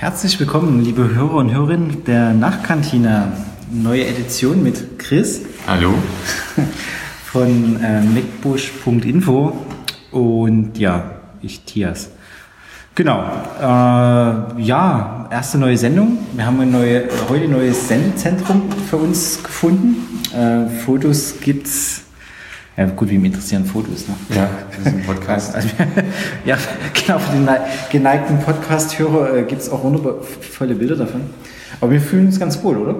Herzlich willkommen, liebe Hörer und Hörerinnen der Nachtkantine. Neue Edition mit Chris Hallo. von äh, macbush.info und ja, ich Tias. Genau. Äh, ja, erste neue Sendung. Wir haben ein neue, heute ein neues Sendezentrum für uns gefunden. Äh, Fotos gibt's. Ja, gut, wie mich interessieren Fotos, ne? Ja, das ist ein Podcast. Also, ja, genau, für den geneigten Podcast-Hörer äh, gibt es auch wundervolle Bilder davon. Aber wir fühlen uns ganz wohl, oder?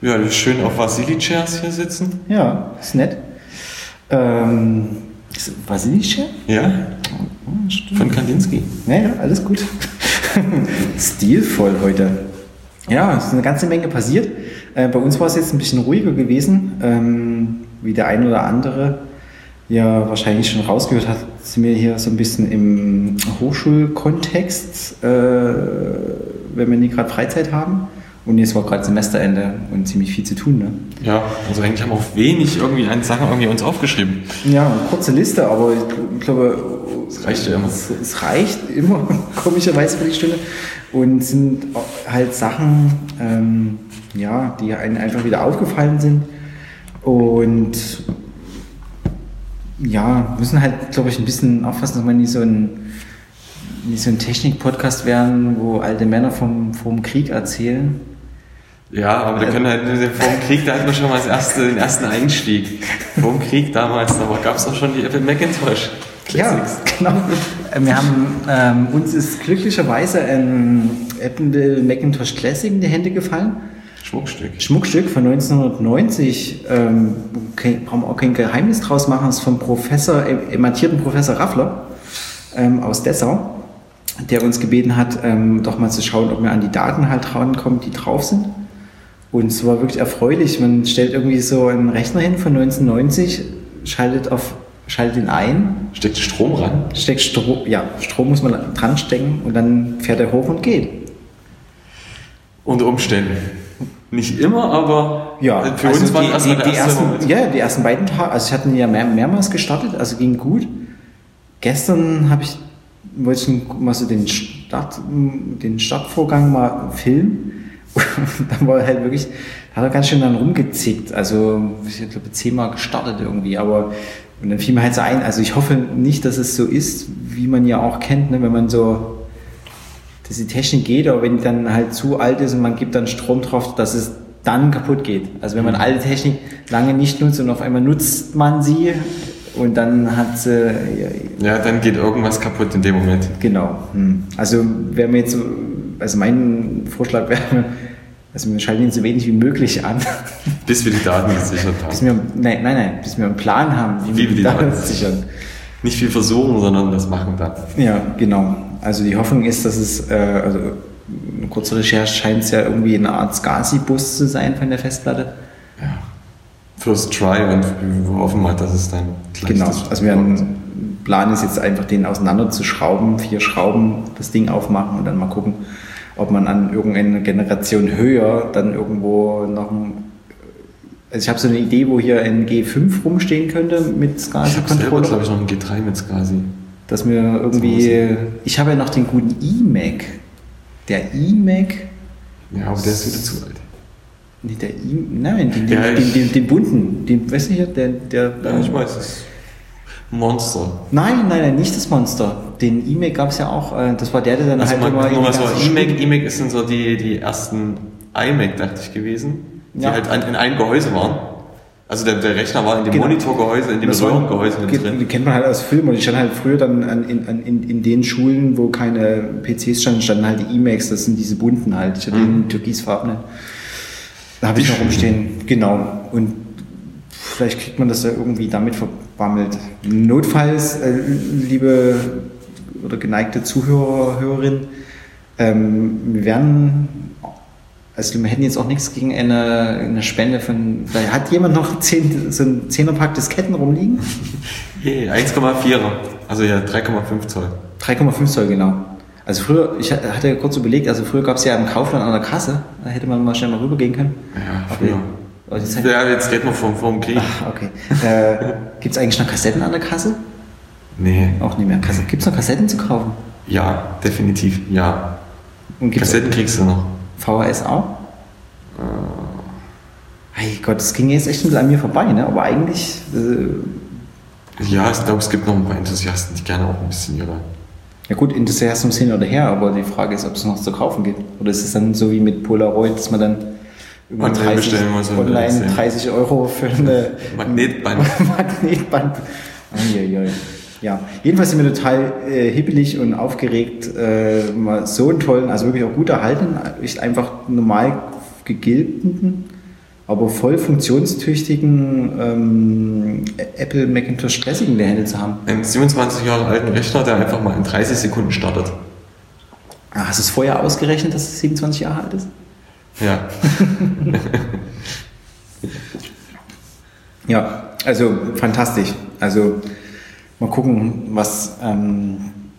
Ja, schön auf Vasili-Chairs hier sitzen. Ja, ist nett. Ähm, Vasili-Chair? Ja, von Kandinsky. Ja, ja, alles gut. Stilvoll heute. Ja, es ist eine ganze Menge passiert. Äh, bei uns war es jetzt ein bisschen ruhiger gewesen. Ähm, wie der ein oder andere ja wahrscheinlich schon rausgehört hat, sind wir hier so ein bisschen im Hochschulkontext, äh, wenn wir nicht gerade Freizeit haben. Und jetzt war gerade Semesterende und ziemlich viel zu tun. Ne? Ja, also eigentlich haben wir auch wenig irgendwie an Sachen irgendwie uns aufgeschrieben. Ja, eine kurze Liste, aber ich glaube, Es reicht ja immer. es, es reicht immer, komischerweise für die Stunde. Und sind halt Sachen, ähm, ja, die einem einfach wieder aufgefallen sind. Und ja, müssen halt, glaube ich, ein bisschen aufpassen, dass wir nicht so ein, nicht so ein Technik-Podcast werden, wo alte Männer vom, vom Krieg erzählen. Ja, aber wir können halt vor dem Krieg, da hatten wir schon mal erste, den ersten Einstieg. Vor dem Krieg damals, da gab es auch schon die Apple Macintosh Classics. Ja, genau. Äh, Wir haben, ähm, uns ist glücklicherweise ein Apple Macintosh Classic in die Hände gefallen. Schmuckstück. Schmuckstück von 1990. Ähm, brauchen wir auch kein Geheimnis draus machen. ist vom Professor, äh, emeritierten Professor Raffler ähm, aus Dessau, der uns gebeten hat, ähm, doch mal zu schauen, ob wir an die Daten halt rankommen, die drauf sind. Und es war wirklich erfreulich. Man stellt irgendwie so einen Rechner hin von 1990, schaltet auf schaltet ihn ein, Steckt Strom ran. steckt Strom, ja, Strom muss man dran stecken und dann fährt er hoch und geht. Unter Umständen. Nicht immer, aber für also uns die, das die, die erste ersten, Moment. ja, die ersten beiden Tage, also ich hatte ja mehr, mehrmals gestartet, also ging gut. Gestern habe ich, wollte ich mal so den, Start, den Startvorgang mal filmen. Und dann war halt wirklich, hat er ganz schön dann rumgezickt. Also ich glaube zehnmal gestartet irgendwie, aber und dann fiel mir halt so ein, also ich hoffe nicht, dass es so ist, wie man ja auch kennt, ne, wenn man so, dass die Technik geht, aber wenn die dann halt zu alt ist und man gibt dann Strom drauf, dass es dann kaputt geht. Also wenn man alte Technik lange nicht nutzt und auf einmal nutzt man sie und dann hat sie, ja, Ja, dann geht irgendwas kaputt in dem Moment. genau. Hm. Also wäre mir jetzt, so- also mein Vorschlag wäre, also wir schalten ihn so wenig wie möglich an, Bis wir die Daten gesichert bis haben. wir, nein, nein, nein, bis wir einen Plan haben, wie, Wie wir die Daten sichern. Nicht viel versuchen, sondern das machen dann. Ja, genau. Also die Hoffnung ist, dass es, äh, also eine kurze Recherche scheint es ja irgendwie eine Art SCSI-Bus zu sein von der Festplatte. Ja. First try und wir hoffen mal, dass es dann gleich Genau. Also wir haben Plan ist jetzt einfach den auseinanderzuschrauben, vier Schrauben, das Ding aufmachen und dann mal gucken, ob man an irgendeine Generation höher dann irgendwo noch ein also ich habe so eine Idee, wo hier ein G5 rumstehen könnte mit Ich habe selber, SCSI-Controller. glaube ich, noch ein G3 mit SCSI. Dass wir irgendwie, ich habe ja noch den guten iMac. Der iMac, Ja, aber der ist wieder zu alt. nee, der I, nein, den, den, Ja, den, den, den bunten, den, weißt du hier, der, der, Ja, ich weiß es. Monster. Nein, nein, nein, nicht das Monster. Den iMac gab es ja auch, äh, das war der, der dann Also halt immer... Schulen- iMac ist sind so die, die ersten iMac, dachte ich, gewesen. Die Ja. halt an, in einem Gehäuse waren. Also der, der Rechner war in dem Genau. Monitorgehäuse, in dem Röhrengehäuse drin. die kennt man halt aus Filmen und die standen halt früher dann an, in, an, in, in den Schulen, wo keine PCs standen, standen halt die iMacs, das sind diese bunten halt, ich hatte Mhm. den türkisfarbenen. Da habe ich noch rumstehen, genau. Und vielleicht kriegt man das ja irgendwie damit verbammelt. Notfalls, äh, liebe oder geneigte Zuhörer, Hörerin, ähm, wir werden, also wir hätten jetzt auch nichts gegen eine, eine Spende von, vielleicht hat jemand noch zehn, so ein Zehnerpack Disketten rumliegen? Yeah, 1,4er. Also ja, 3,5 Zoll. 3,5 Zoll, genau. Also früher, ich hatte ja kurz überlegt, also früher gab es ja im Kaufland an der Kasse, da hätte man mal schnell mal rübergehen können. Ja, früher. aber die Zeit- Ja, jetzt reden wir vom, vom Krieg. Ach, okay. Äh, Gibt es eigentlich noch Kassetten an der Kasse? Nee. Auch nicht mehr. Gibt es noch Kassetten zu kaufen? Ja, definitiv, ja. Kassetten kriegst du noch. VHS auch? Hey Gott, das ging jetzt echt ein bisschen an mir vorbei, ne? Aber eigentlich, äh, Ja, ich glaube, es gibt noch ein paar Enthusiasten, die gerne auch ein bisschen ihre. ja gut, Enthusiasmus hin oder her, aber die Frage ist, ob es noch zu kaufen gibt. Oder ist es dann so wie mit Polaroid, dass man dann Online bestellen muss online sehen. 30 Euro für eine Magnetband. Magnetband. Eieiei. Ja, jedenfalls sind wir total äh, hippelig und aufgeregt, äh, mal so einen tollen, also wirklich auch gut erhalten, einfach normal gegilbten, aber voll funktionstüchtigen ähm, Apple Macintosh Classic in der Hände zu haben. Einen 27 Jahre alten Rechner, der einfach mal in 30 Sekunden startet. Ah, Hast du es vorher ausgerechnet, dass es 27 Jahre alt ist? Ja. Ja, also fantastisch. Also mal gucken, was ähm,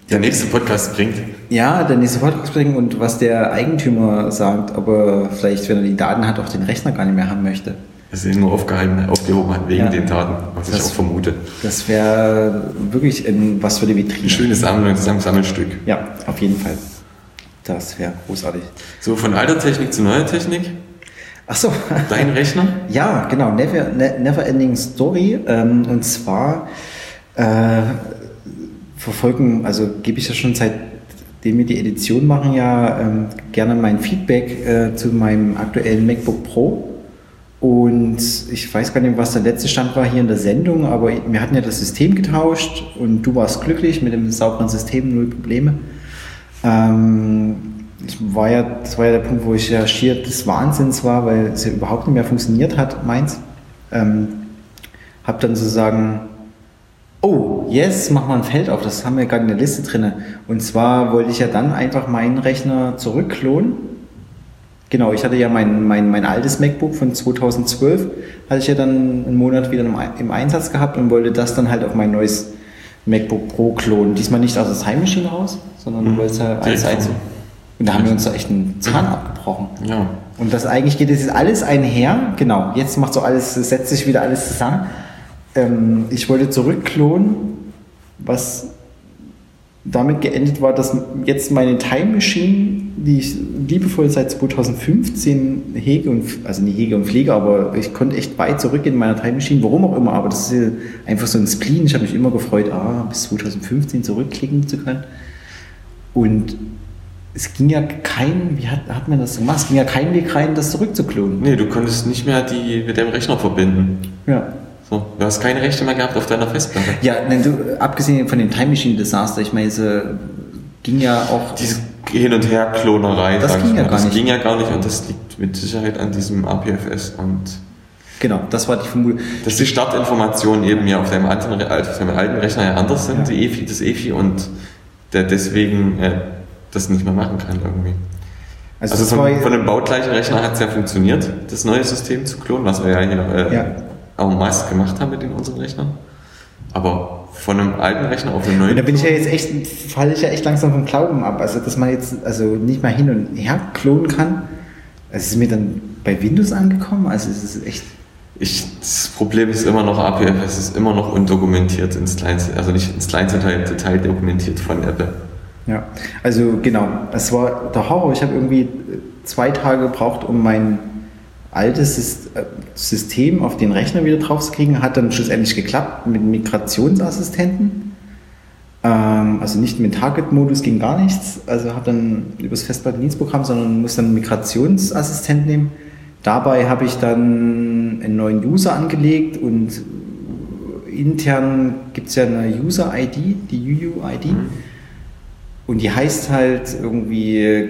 Der nächste Podcast bringt. ja, der nächste Podcast bringen und was der Eigentümer sagt, ob er vielleicht, wenn er die Daten hat, auch den Rechner gar nicht mehr haben möchte. Das ist nur aufgehalten, aufgehoben hat wegen Ja. den Daten, was ich Das- auch vermute. Das wäre wirklich ein, was für die Vitrine. Ein schönes Sammlung, Sammelstück. Ja, auf jeden Fall. Das wäre großartig. So, von alter Technik zu neuer Technik. Ach so. Dein Rechner? Ja, genau, Never, ne, Never Ending Story. Ähm, und zwar äh, verfolgen, also gebe ich ja schon seitdem wir die Edition machen, ja ähm, gerne mein Feedback äh, zu meinem aktuellen MacBook Pro. Und ich weiß gar nicht, was der letzte Stand war hier in der Sendung, aber wir hatten ja das System getauscht und du warst glücklich mit dem sauberen System, null Probleme. Ähm, ich war ja, das war ja der Punkt, wo ich ja schier des Wahnsinns war, weil es ja überhaupt nicht mehr funktioniert hat, meins. Ähm, hab dann sozusagen, oh, yes, mach mal ein Feld auf, das haben wir gerade in der Liste drin. Und zwar wollte ich ja dann einfach meinen Rechner zurückklonen. Genau, ich hatte ja mein, mein, mein altes MacBook von 2012, hatte ich ja dann einen Monat wieder im, Einsatz gehabt und wollte das dann halt auf mein neues MacBook Pro klonen. Diesmal nicht aus der Time Machine raus, sondern Mhm. wollte es halt eins. vom- Und da haben wir uns da echt einen Zahn abgebrochen. Ja. Und das eigentlich geht jetzt alles einher. Genau, jetzt macht so alles, setzt sich wieder alles zusammen. Ähm, ich wollte zurückklonen, was damit geendet war, dass jetzt meine Time Machine, die ich liebevoll seit 2015 hege und, also nicht hege und pflege, aber ich konnte echt weit zurück in meiner Time Machine, warum auch immer, aber das ist einfach so ein Spleen. Ich habe mich immer gefreut, ah, bis 2015 zurückklicken zu können. Und es ging ja kein, wie hat, hat man das gemacht? Es ging ja kein Weg rein, das zurückzuklonen. Nee, du konntest nicht mehr die mit deinem Rechner verbinden. Ja. So, du hast keine Rechte mehr gehabt auf deiner Festplatte. Ja, nein, du, abgesehen von dem Time Machine Desaster, ich meine, es äh, ging ja auch. Diese Hin- und Her-Klonerei, Das ging ja mal, gar das nicht. ging ja gar nicht und das liegt mit Sicherheit an diesem APFS und genau, das war die Vermutung. dass die Startinformationen eben ja auf deinem alten, also auf deinem alten Rechner ja anders sind, Ja. die EFI, das EFI und der deswegen äh, das nicht mehr machen kann irgendwie. Also, Also, das von, von dem baugleichen Rechner hat es ja funktioniert, das neue System zu klonen, was wir ja hier äh, Ja. Auch meist gemacht haben mit den unseren Rechnern. Aber von einem alten Rechner auf einen neuen. und da bin ich ja jetzt echt, falle ich ja echt langsam vom Glauben ab. Also, dass man jetzt also nicht mal hin und her klonen kann. Es ist mir dann bei Windows angekommen. Also, es ist echt. Ich, das Problem ist immer noch APFS, ist immer noch undokumentiert ins kleinste, also nicht ins kleinste Detail, Detail dokumentiert von Apple. Ja, also genau, es war der Horror. Ich habe irgendwie zwei Tage gebraucht, um mein altes äh, System auf den Rechner wieder drauf zu kriegen. Hat dann schlussendlich geklappt mit Migrationsassistenten. Ähm, also nicht mit Target-Modus ging gar nichts. Also habe dann über das Festplattendienstprogramm, sondern muss dann einen Migrationsassistent nehmen. Dabei habe ich dann einen neuen User angelegt und intern gibt es ja eine User-ID, die UU-ID. Und die heißt halt irgendwie,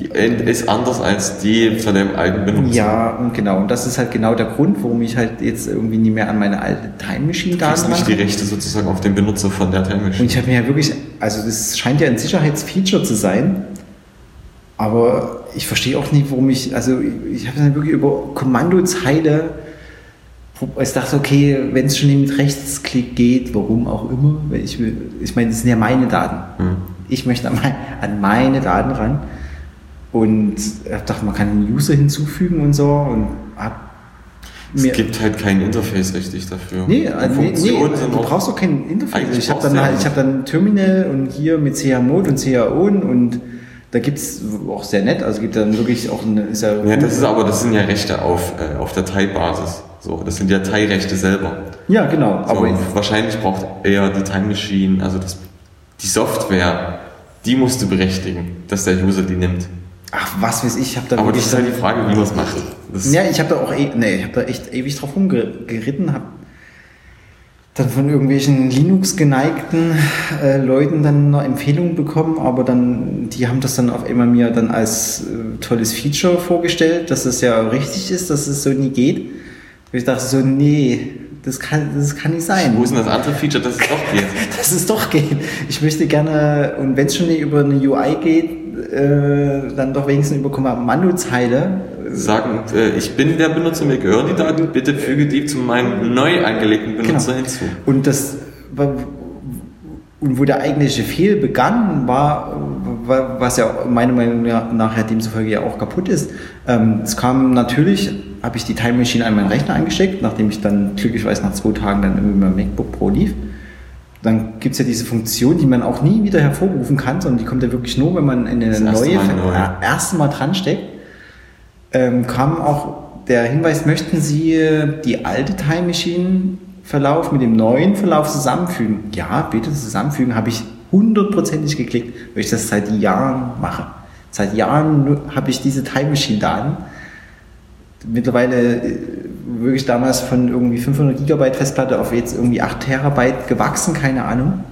Die ist anders als die von dem alten Benutzer. ja, und genau. Und das ist halt genau der Grund, warum ich halt jetzt irgendwie nicht mehr an meine alte Time Machine kriegst Daten nicht die. Rechte sozusagen auf den Benutzer von der Time Und Machine. ich habe mir ja wirklich, also das scheint ja ein Sicherheitsfeature zu sein, aber ich verstehe auch nicht, warum ich, also ich habe dann wirklich über Kommandozeile, ich dachte, okay, wenn es schon mit Rechtsklick geht, warum auch immer, ich will, ich meine, das sind ja meine Daten. Hm. Ich möchte an mein- an meine Daten ran und habe gedacht, man kann einen User hinzufügen und so und hab Es gibt halt kein Interface richtig dafür. Nee, also nee, nee du auch- brauchst doch kein Interface. Ich habe dann, ja halt, ich hab dann ein Terminal und hier mit CH-Mode und CH-On und Da gibt es auch sehr nett, also gibt dann wirklich auch eine. Ist ja, Ja, das ist aber, das sind ja Rechte auf, äh, auf Dateibasis. So, das sind ja Dateirechte selber. ja, genau. So, Aber wahrscheinlich braucht eher die Time Machine, also das, die Software, die musst du berechtigen, dass der User die nimmt. Ach, was weiß ich, ich habe da Aber das ist halt die Frage, wie man es macht. Das Ja, ich habe da auch, eh, nee, ich habe da echt ewig drauf rumgeritten, habe dann von irgendwelchen Linux-geneigten äh, Leuten dann noch Empfehlungen bekommen, aber dann, die haben das dann auf einmal mir dann als äh, tolles Feature vorgestellt, dass das ja richtig ist, dass es so nie geht. Und ich dachte so, nee, das kann, das kann nicht sein. Wo ist denn das andere Feature, dass es doch geht? dass es doch geht. Ich möchte gerne, und wenn es schon nicht über eine UI geht, äh, dann doch wenigstens über Kommando-Zeile Sagen, äh, ich bin der Benutzer, mir gehören die Daten, bitte füge die zu meinem neu angelegten Benutzer Genau. hinzu. Und das und wo der eigentliche Fehl begann, war, was ja meiner Meinung nach ja demzufolge ja auch kaputt ist. Ähm, es kam natürlich, habe ich die Time Machine an meinen Rechner eingesteckt, nachdem ich dann glücklicherweise nach zwei Tagen dann irgendwie mein MacBook Pro lief. Dann gibt es ja diese Funktion, die man auch nie wieder hervorrufen kann, sondern die kommt ja wirklich nur, wenn man eine Das erste neue, Mal neu. äh, erste Mal dran steckt ähm, kam auch der Hinweis, möchten Sie äh, die alte Time Machine Verlauf mit dem neuen Verlauf zusammenfügen? Ja, bitte zusammenfügen, habe ich hundertprozentig geklickt, weil ich das seit Jahren mache. Seit Jahren habe ich diese Time Machine Daten. Mittlerweile äh, wirklich damals von irgendwie 500 Gigabyte Festplatte auf jetzt irgendwie 8 Terabyte gewachsen, keine Ahnung.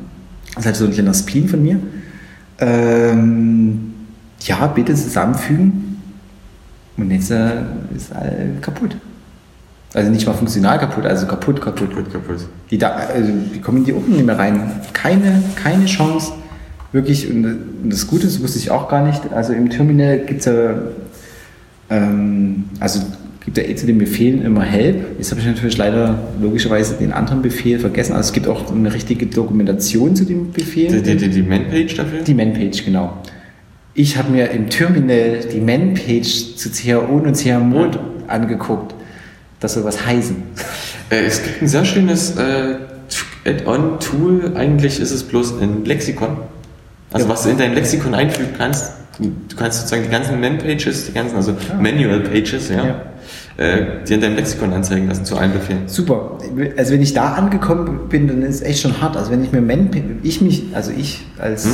Das ist halt so ein kleiner Spleen von mir. Ähm, ja, bitte zusammenfügen. Und jetzt äh, ist all kaputt. Also nicht mal funktional kaputt, also kaputt, kaputt. Kaputt, kaputt. Die, da, also die kommen in die Open nicht mehr rein. Keine, keine Chance. Wirklich, und, das Gute, das wusste ich auch gar nicht. Also im Terminal gibt es ja, ähm, also gibt ja eh zu den Befehlen immer Help. Jetzt habe ich natürlich leider logischerweise den anderen Befehl vergessen. Also es gibt auch eine richtige Dokumentation zu dem Befehl. Die, die, die, Man-Page dafür? Die Man-Page, genau. Ich habe mir im Terminal die Man-Page zu CHO und CH-Mode angeguckt. Das soll was heißen. Äh, es gibt ein sehr schönes äh, Add-on-Tool. Eigentlich ist es bloß ein Lexikon. Also Ja. was du in dein Lexikon einfügen kannst. Du kannst sozusagen die ganzen Man-Pages, die ganzen, also Manual-Pages, ja, Ja. Äh, dir in deinem Lexikon anzeigen lassen zu einem Befehl. Super. Also wenn ich da angekommen bin, dann ist es echt schon hart. Also wenn ich mir Man, ich mich, also ich als, Hm?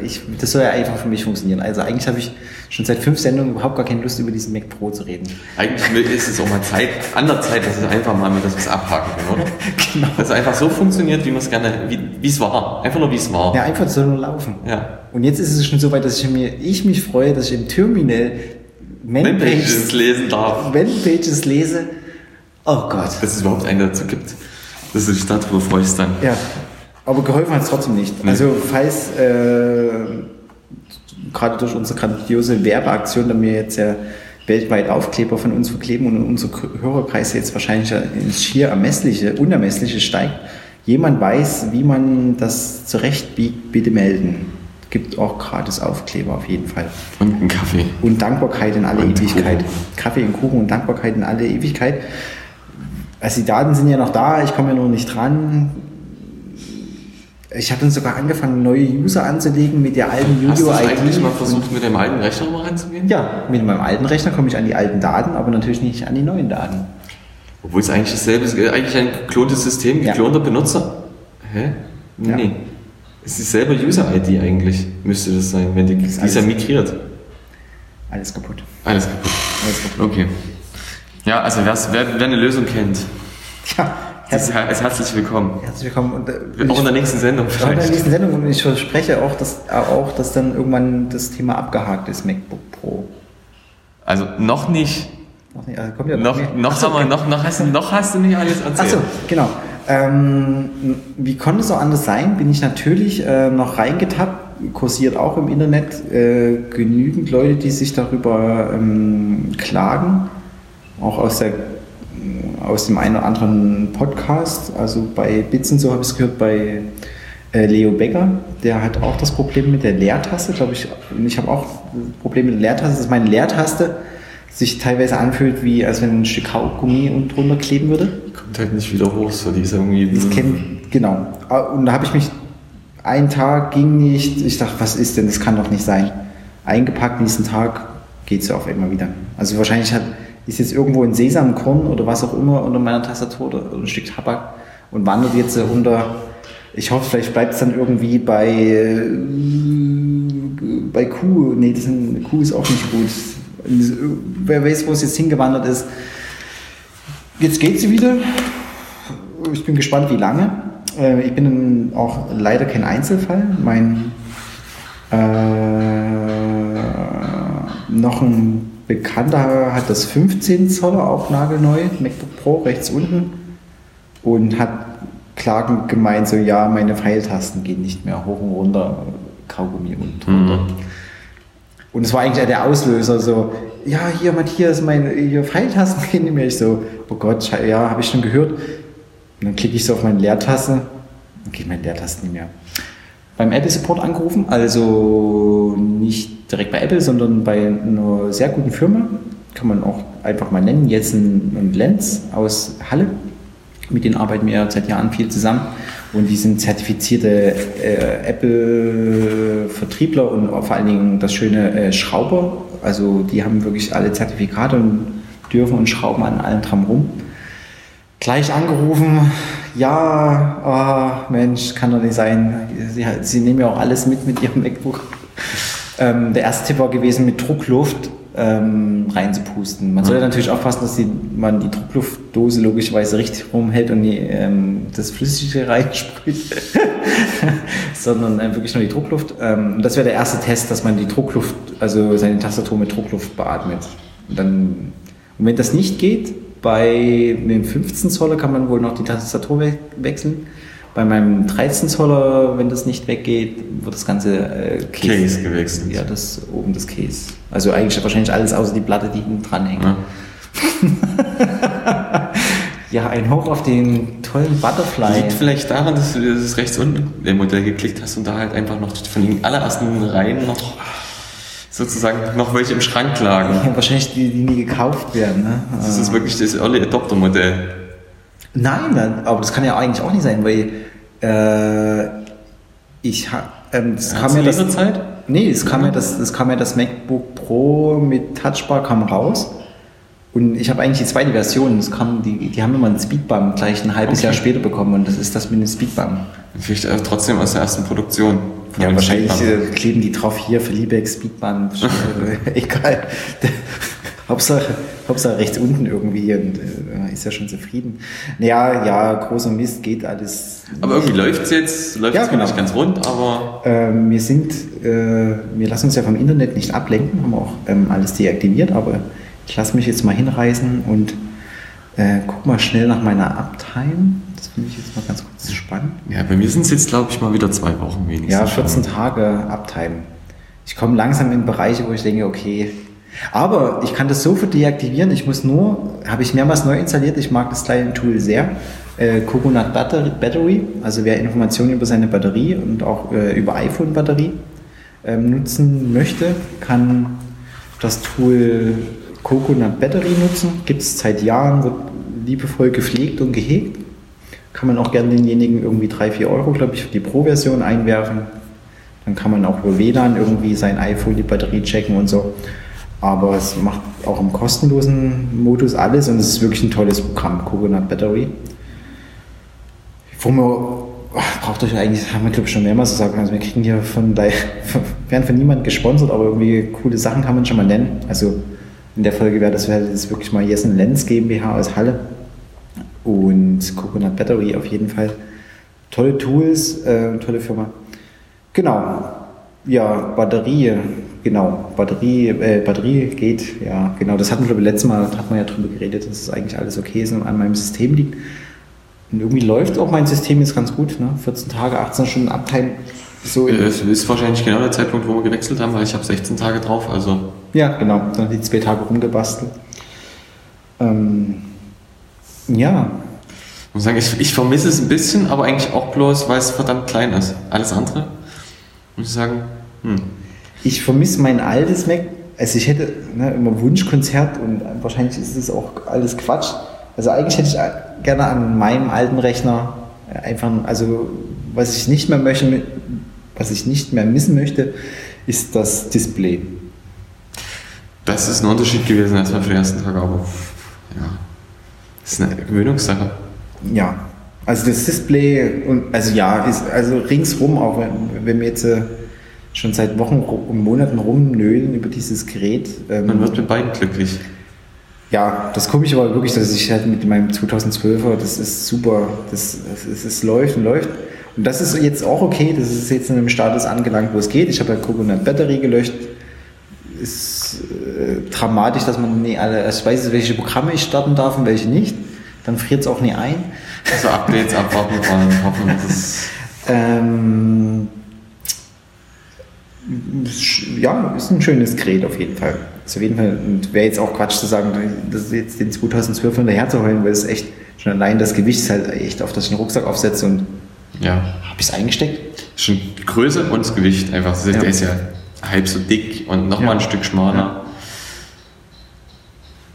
äh, ich, das soll ja einfach für mich funktionieren. Also eigentlich habe ich schon seit fünf Sendungen überhaupt gar keine Lust über diesen Mac Pro zu reden. Eigentlich ist es auch mal Zeit, an der Zeit, dass wir einfach mal mit das was abhaken können, oder? Genau. Dass es einfach so funktioniert, wie man es gerne, wie es war. Einfach nur wie es war. Ja, einfach es soll nur laufen. Ja. Und jetzt ist es schon so weit, dass ich mir, ich mich freue, dass ich im Terminal Man-Pages Man-Pages lesen darf. Man-Pages lese. Oh Gott. Dass es überhaupt einen dazu gibt. Dass du dich darüber freust dann. Ja, aber geholfen hat es trotzdem nicht. Nee. Also falls äh, gerade durch unsere grandiose Werbeaktion, da wir jetzt ja weltweit Aufkleber von uns verkleben und unser Hörerkreis jetzt wahrscheinlich ins schier ermessliche, unermessliche steigt, jemand weiß, wie man das zurechtbiegt, bitte melden. Gibt auch gratis Aufkleber auf jeden Fall. Und einen Kaffee. Und Dankbarkeit in alle Und Ewigkeit. Kuchen. Kaffee und Kuchen und Dankbarkeit in alle Ewigkeit. Also die Daten sind ja noch da, ich komme ja noch nicht dran. Ich habe dann sogar angefangen, neue User anzulegen mit der alten Hast du das Julio-ID. eigentlich mal versucht, mit dem alten Rechner mal ranzugehen? Ja, mit meinem alten Rechner komme ich an die alten Daten, aber natürlich nicht an die neuen Daten. Obwohl es eigentlich dasselbe ist, eigentlich ein geklontes System, Ja. geklonter Benutzer. Hä? Ja. Nee. Es ist dieselbe User-ID eigentlich, müsste das sein, wenn die, die ist alles- migriert. Alles kaputt. Alles kaputt. Alles kaputt. Okay. Ja, also wer, wer eine Lösung kennt, Ja, ist, herzlich, her- ist herzlich willkommen. herzlich willkommen. Und, äh, Auch in der nächsten Sendung auch in der vielleicht. nächsten Sendung und ich verspreche auch, dass, auch, dass dann irgendwann das Thema abgehakt ist, MacBook Pro. Also noch nicht. Noch, nicht, also kommt ja Noch, noch, Ach so, haben wir, noch, noch, hast, du- noch hast du nicht alles erzählt. Achso, genau. Ähm, wie konnte es so anders sein? Bin ich natürlich äh, noch reingetappt, kursiert auch im Internet äh, genügend Leute, die sich darüber ähm, klagen, auch aus, der, aus dem einen oder anderen Podcast. Also bei Bits so habe ich es gehört, bei äh, Leo Becker, der hat auch das Problem mit der Leertaste, glaube ich. Und ich habe auch das Problem mit der Leertaste, dass meine Leertaste sich teilweise anfühlt, wie als wenn ein Stück Kaugummi drunter kleben würde. Kommt halt nicht wieder hoch, so die ist irgendwie. Das kennt, genau. Und da habe ich mich, einen Tag ging nicht, ich dachte, was ist denn, das kann doch nicht sein. eingepackt, nächsten Tag geht es ja auf einmal wieder. Also wahrscheinlich hat, ist jetzt irgendwo ein Sesamkorn oder was auch immer unter meiner Tastatur oder ein Stück Tabak und wandert jetzt unter, ich hoffe, vielleicht bleibt es dann irgendwie bei, äh, bei Kuh. Nee, das sind, Kuh ist auch nicht gut. Wer weiß, wo es jetzt hingewandert ist. Jetzt geht sie wieder. Ich bin gespannt, wie lange. Äh, ich bin auch leider kein Einzelfall. Mein äh, noch ein Bekannter hat das 15 Zoller auch nagelneu, MacBook Pro rechts unten und hat klagend gemeint, so ja, meine Pfeiltasten gehen nicht mehr hoch und runter, Kaugummi und drunter. Mhm. Und es war eigentlich der Auslöser, so, ja, hier Matthias, meine hier Pfeiltasten gehen nicht mehr. Ich so, oh Gott, ja, habe ich schon gehört. Und dann klicke ich so auf meine Leertaste, dann geht meine Leertaste nicht mehr. Beim Apple Support angerufen, also nicht direkt bei Apple, sondern bei einer sehr guten Firma, kann man auch einfach mal nennen, Jessen und Lenz aus Halle. Mit denen arbeiten wir seit Jahren viel zusammen und die sind zertifizierte äh, Apple-Vertriebler und vor allen Dingen das schöne äh, Schrauber. Also die haben wirklich alle Zertifikate und dürfen und schrauben an allem dran rum. Gleich angerufen, ja, oh, Mensch, kann doch nicht sein. Sie, sie, nehmen ja auch alles mit mit ihrem MacBook. Ähm, der erste Tipp war gewesen, mit Druckluft ähm, reinzupusten. Man sollte natürlich aufpassen, dass die, man die Druckluftdose logischerweise richtig rumhält und die, ähm, das Flüssige reinsprüht, sondern äh, wirklich nur die Druckluft. Ähm, das wäre der erste Test, dass man die Druckluft, also seine Tastatur mit Druckluft beatmet. Und, dann, und wenn das nicht geht, bei dem 15 Zoller kann man wohl noch die Tastatur we wechseln. Bei meinem 13 Zoller, wenn das nicht weggeht, wird das ganze äh, Case, Case, gewechselt. Ja, das oben das Case. Also eigentlich wahrscheinlich alles außer die Platte, die hinten dranhängt. Ja. ja, ein Hoch auf den tollen Butterfly. Liegt vielleicht daran, dass du das rechts unten im Modell geklickt hast und da halt einfach noch von den allerersten Reihen noch sozusagen noch welche im Schrank lagen. Ja, wahrscheinlich die, die nie gekauft werden. Ne? Das ist wirklich das Early Adopter Modell. Nein, aber das kann ja eigentlich auch nicht sein, weil äh, ich ähm, das kam ja das, Zeit? Nee, es kam ja das, das kam ja das MacBook Pro mit Touchbar kam raus. Und ich habe eigentlich die zweite Version. Das kam, die, die haben immer einen Speedbump gleich ein halbes okay. Jahr später bekommen und das ist das mit dem Speedbump. Vielleicht trotzdem aus der ersten Produktion. Ja, wahrscheinlich äh, kleben die drauf hier für Liebeck Speedbump. Egal. Hauptsache, Hauptsache rechts unten irgendwie und äh, ist ja schon zufrieden. Naja, ja, großer Mist geht alles. Aber irgendwie läuft es jetzt, läuft ja, es genau. nicht ganz rund, aber. Äh, wir sind, äh, wir lassen uns ja vom Internet nicht ablenken, haben auch ähm, alles deaktiviert, aber ich lasse mich jetzt mal hinreißen und äh, guck mal schnell nach meiner Uptime. Das finde ich jetzt mal ganz kurz spannend. Ja, bei mir sind es jetzt, glaube ich, mal wieder zwei Wochen wenigstens. Ja, 14 Tage Uptime. Ich komme langsam in Bereiche, wo ich denke, okay, aber ich kann das sofort deaktivieren. Ich muss nur, habe ich mehrmals neu installiert. Ich mag das kleine Tool sehr. Äh, Coconut Battery, also wer Informationen über seine Batterie und auch äh, über iPhone-Batterie ähm, nutzen möchte, kann das Tool Coconut Battery nutzen. Gibt es seit Jahren, wird liebevoll gepflegt und gehegt. Kann man auch gerne denjenigen irgendwie 3, 4 Euro, glaube ich, für die Pro-Version einwerfen. Dann kann man auch über WLAN irgendwie sein iPhone, die Batterie checken und so. Aber es macht auch im kostenlosen Modus alles und es ist wirklich ein tolles Programm, Coconut Battery. Wo braucht euch eigentlich, haben wir glaube ich schon mehrmals gesagt, also wir kriegen hier von, werden von niemandem gesponsert, aber irgendwie coole Sachen kann man schon mal nennen. Also in der Folge wäre das, wäre das wirklich mal Jessen Lenz GmbH aus Halle und Coconut Battery auf jeden Fall. Tolle Tools, äh, tolle Firma. Genau. Ja, Batterie Genau, Batterie, äh, Batterie geht, ja, genau, das hatten wir, glaube ich, letztes Mal, hat man ja drüber geredet, dass es eigentlich alles okay ist und an meinem System liegt. Und irgendwie läuft auch mein System jetzt ganz gut, ne? 14 Tage, 18 Stunden Uptime. So es ist wahrscheinlich genau der Zeitpunkt, wo wir gewechselt haben, weil ich habe 16 Tage drauf, also. Ja, genau, dann die zwei Tage rumgebastelt. Ähm, ja. Ich muss sagen, ich, ich vermisse es ein bisschen, aber eigentlich auch bloß, weil es verdammt klein ist. Alles andere, muss ich sagen, hm ich vermisse mein altes Mac. Also ich hätte ne, immer Wunschkonzert und wahrscheinlich ist es auch alles Quatsch. Also eigentlich hätte ich gerne an meinem alten Rechner einfach, also was ich nicht mehr möchte, was ich nicht mehr missen möchte, ist das Display. Das ist ein Unterschied gewesen erstmal für den ersten Tag, aber ja, das ist eine Gewöhnungssache. Ja, also das Display und also ja, ist also ringsrum, auch wenn, wenn wir jetzt äh, schon seit Wochen und Monaten rumnölen über dieses Gerät. Ähm, Man wird mit beiden glücklich. Ja, das ich aber wirklich, dass ich halt mit meinem 2012er, das ist super, das, das, das läuft und läuft. Und das ist jetzt auch okay, das ist jetzt in einem Status angelangt, wo es geht. Ich habe ja Coconut Battery gelöscht. Ist äh, dramatisch, dass man nie alle, also ich weiß, welche Programme ich starten darf und welche nicht. Dann friert es auch nie ein. Also Updates abwarten und hoffen, dass es. ähm, ja, ist ein schönes Gerät auf jeden Fall. Ist auf jeden Fall, und wäre jetzt auch Quatsch zu sagen, das jetzt den 2012 hinterher zu heulen, weil es echt schon allein das Gewicht ist halt echt auf das ich den Rucksack aufsetze und ja. habe ich es eingesteckt. Schon die Größe und das Gewicht einfach. Das ist, ja. Ist ja halb so dick und nochmal ja. ein Stück schmaler. Ja.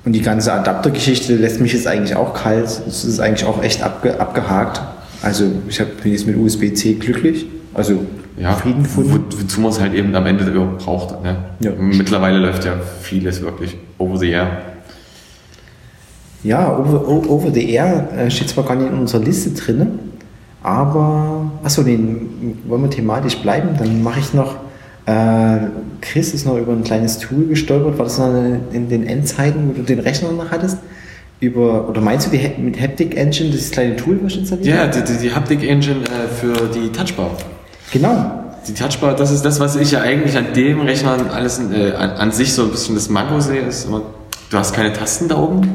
Und die ganze Adaptergeschichte lässt mich jetzt eigentlich auch kalt. Es ist eigentlich auch echt abge abgehakt. Also ich hab, bin jetzt mit USB-C glücklich. Also ja, Frieden gefunden. Wo, wozu man es halt eben am Ende braucht. Ne? Ja. Mittlerweile läuft ja vieles wirklich over the air. Ja, over, over the air äh, steht zwar gar nicht in unserer Liste drin, aber, achso, nee, wollen wir thematisch bleiben? Dann mache ich noch, Chris ist noch über ein kleines Tool gestolpert, war das noch in den Endzeiten, wo du den Rechner noch hattest? Über, oder meinst du die mit Haptic Engine, das kleine Tool, was installiert Ja, die, die, die Haptic Engine äh, für die Touchbar. Genau. Die Touchbar, das ist das, was ich ja eigentlich an dem Rechner alles äh, an, an, sich so ein bisschen das Mango sehe, ist, du hast keine Tasten da oben.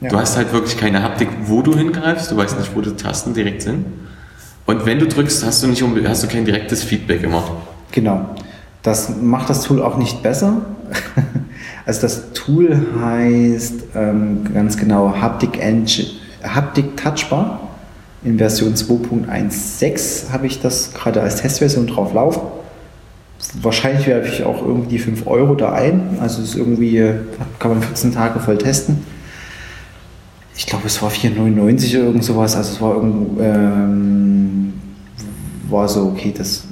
Ja. Du hast halt wirklich keine Haptik, wo du hingreifst. Du weißt nicht, wo die Tasten direkt sind. Und wenn du drückst, hast du nicht hast du kein direktes Feedback immer. Genau. Das macht das Tool auch nicht besser. also das Tool heißt ähm, ganz genau Haptic, Engine, Haptic Touchbar. In Version 2.16 habe ich das gerade als Testversion drauf laufen. Wahrscheinlich werfe ich auch irgendwie die 5 Euro da ein. Also ist irgendwie, kann man 14 Tage voll testen. Ich glaube, es war 4,99 oder irgend sowas. Also es war irgendwo, ähm, war so, okay, das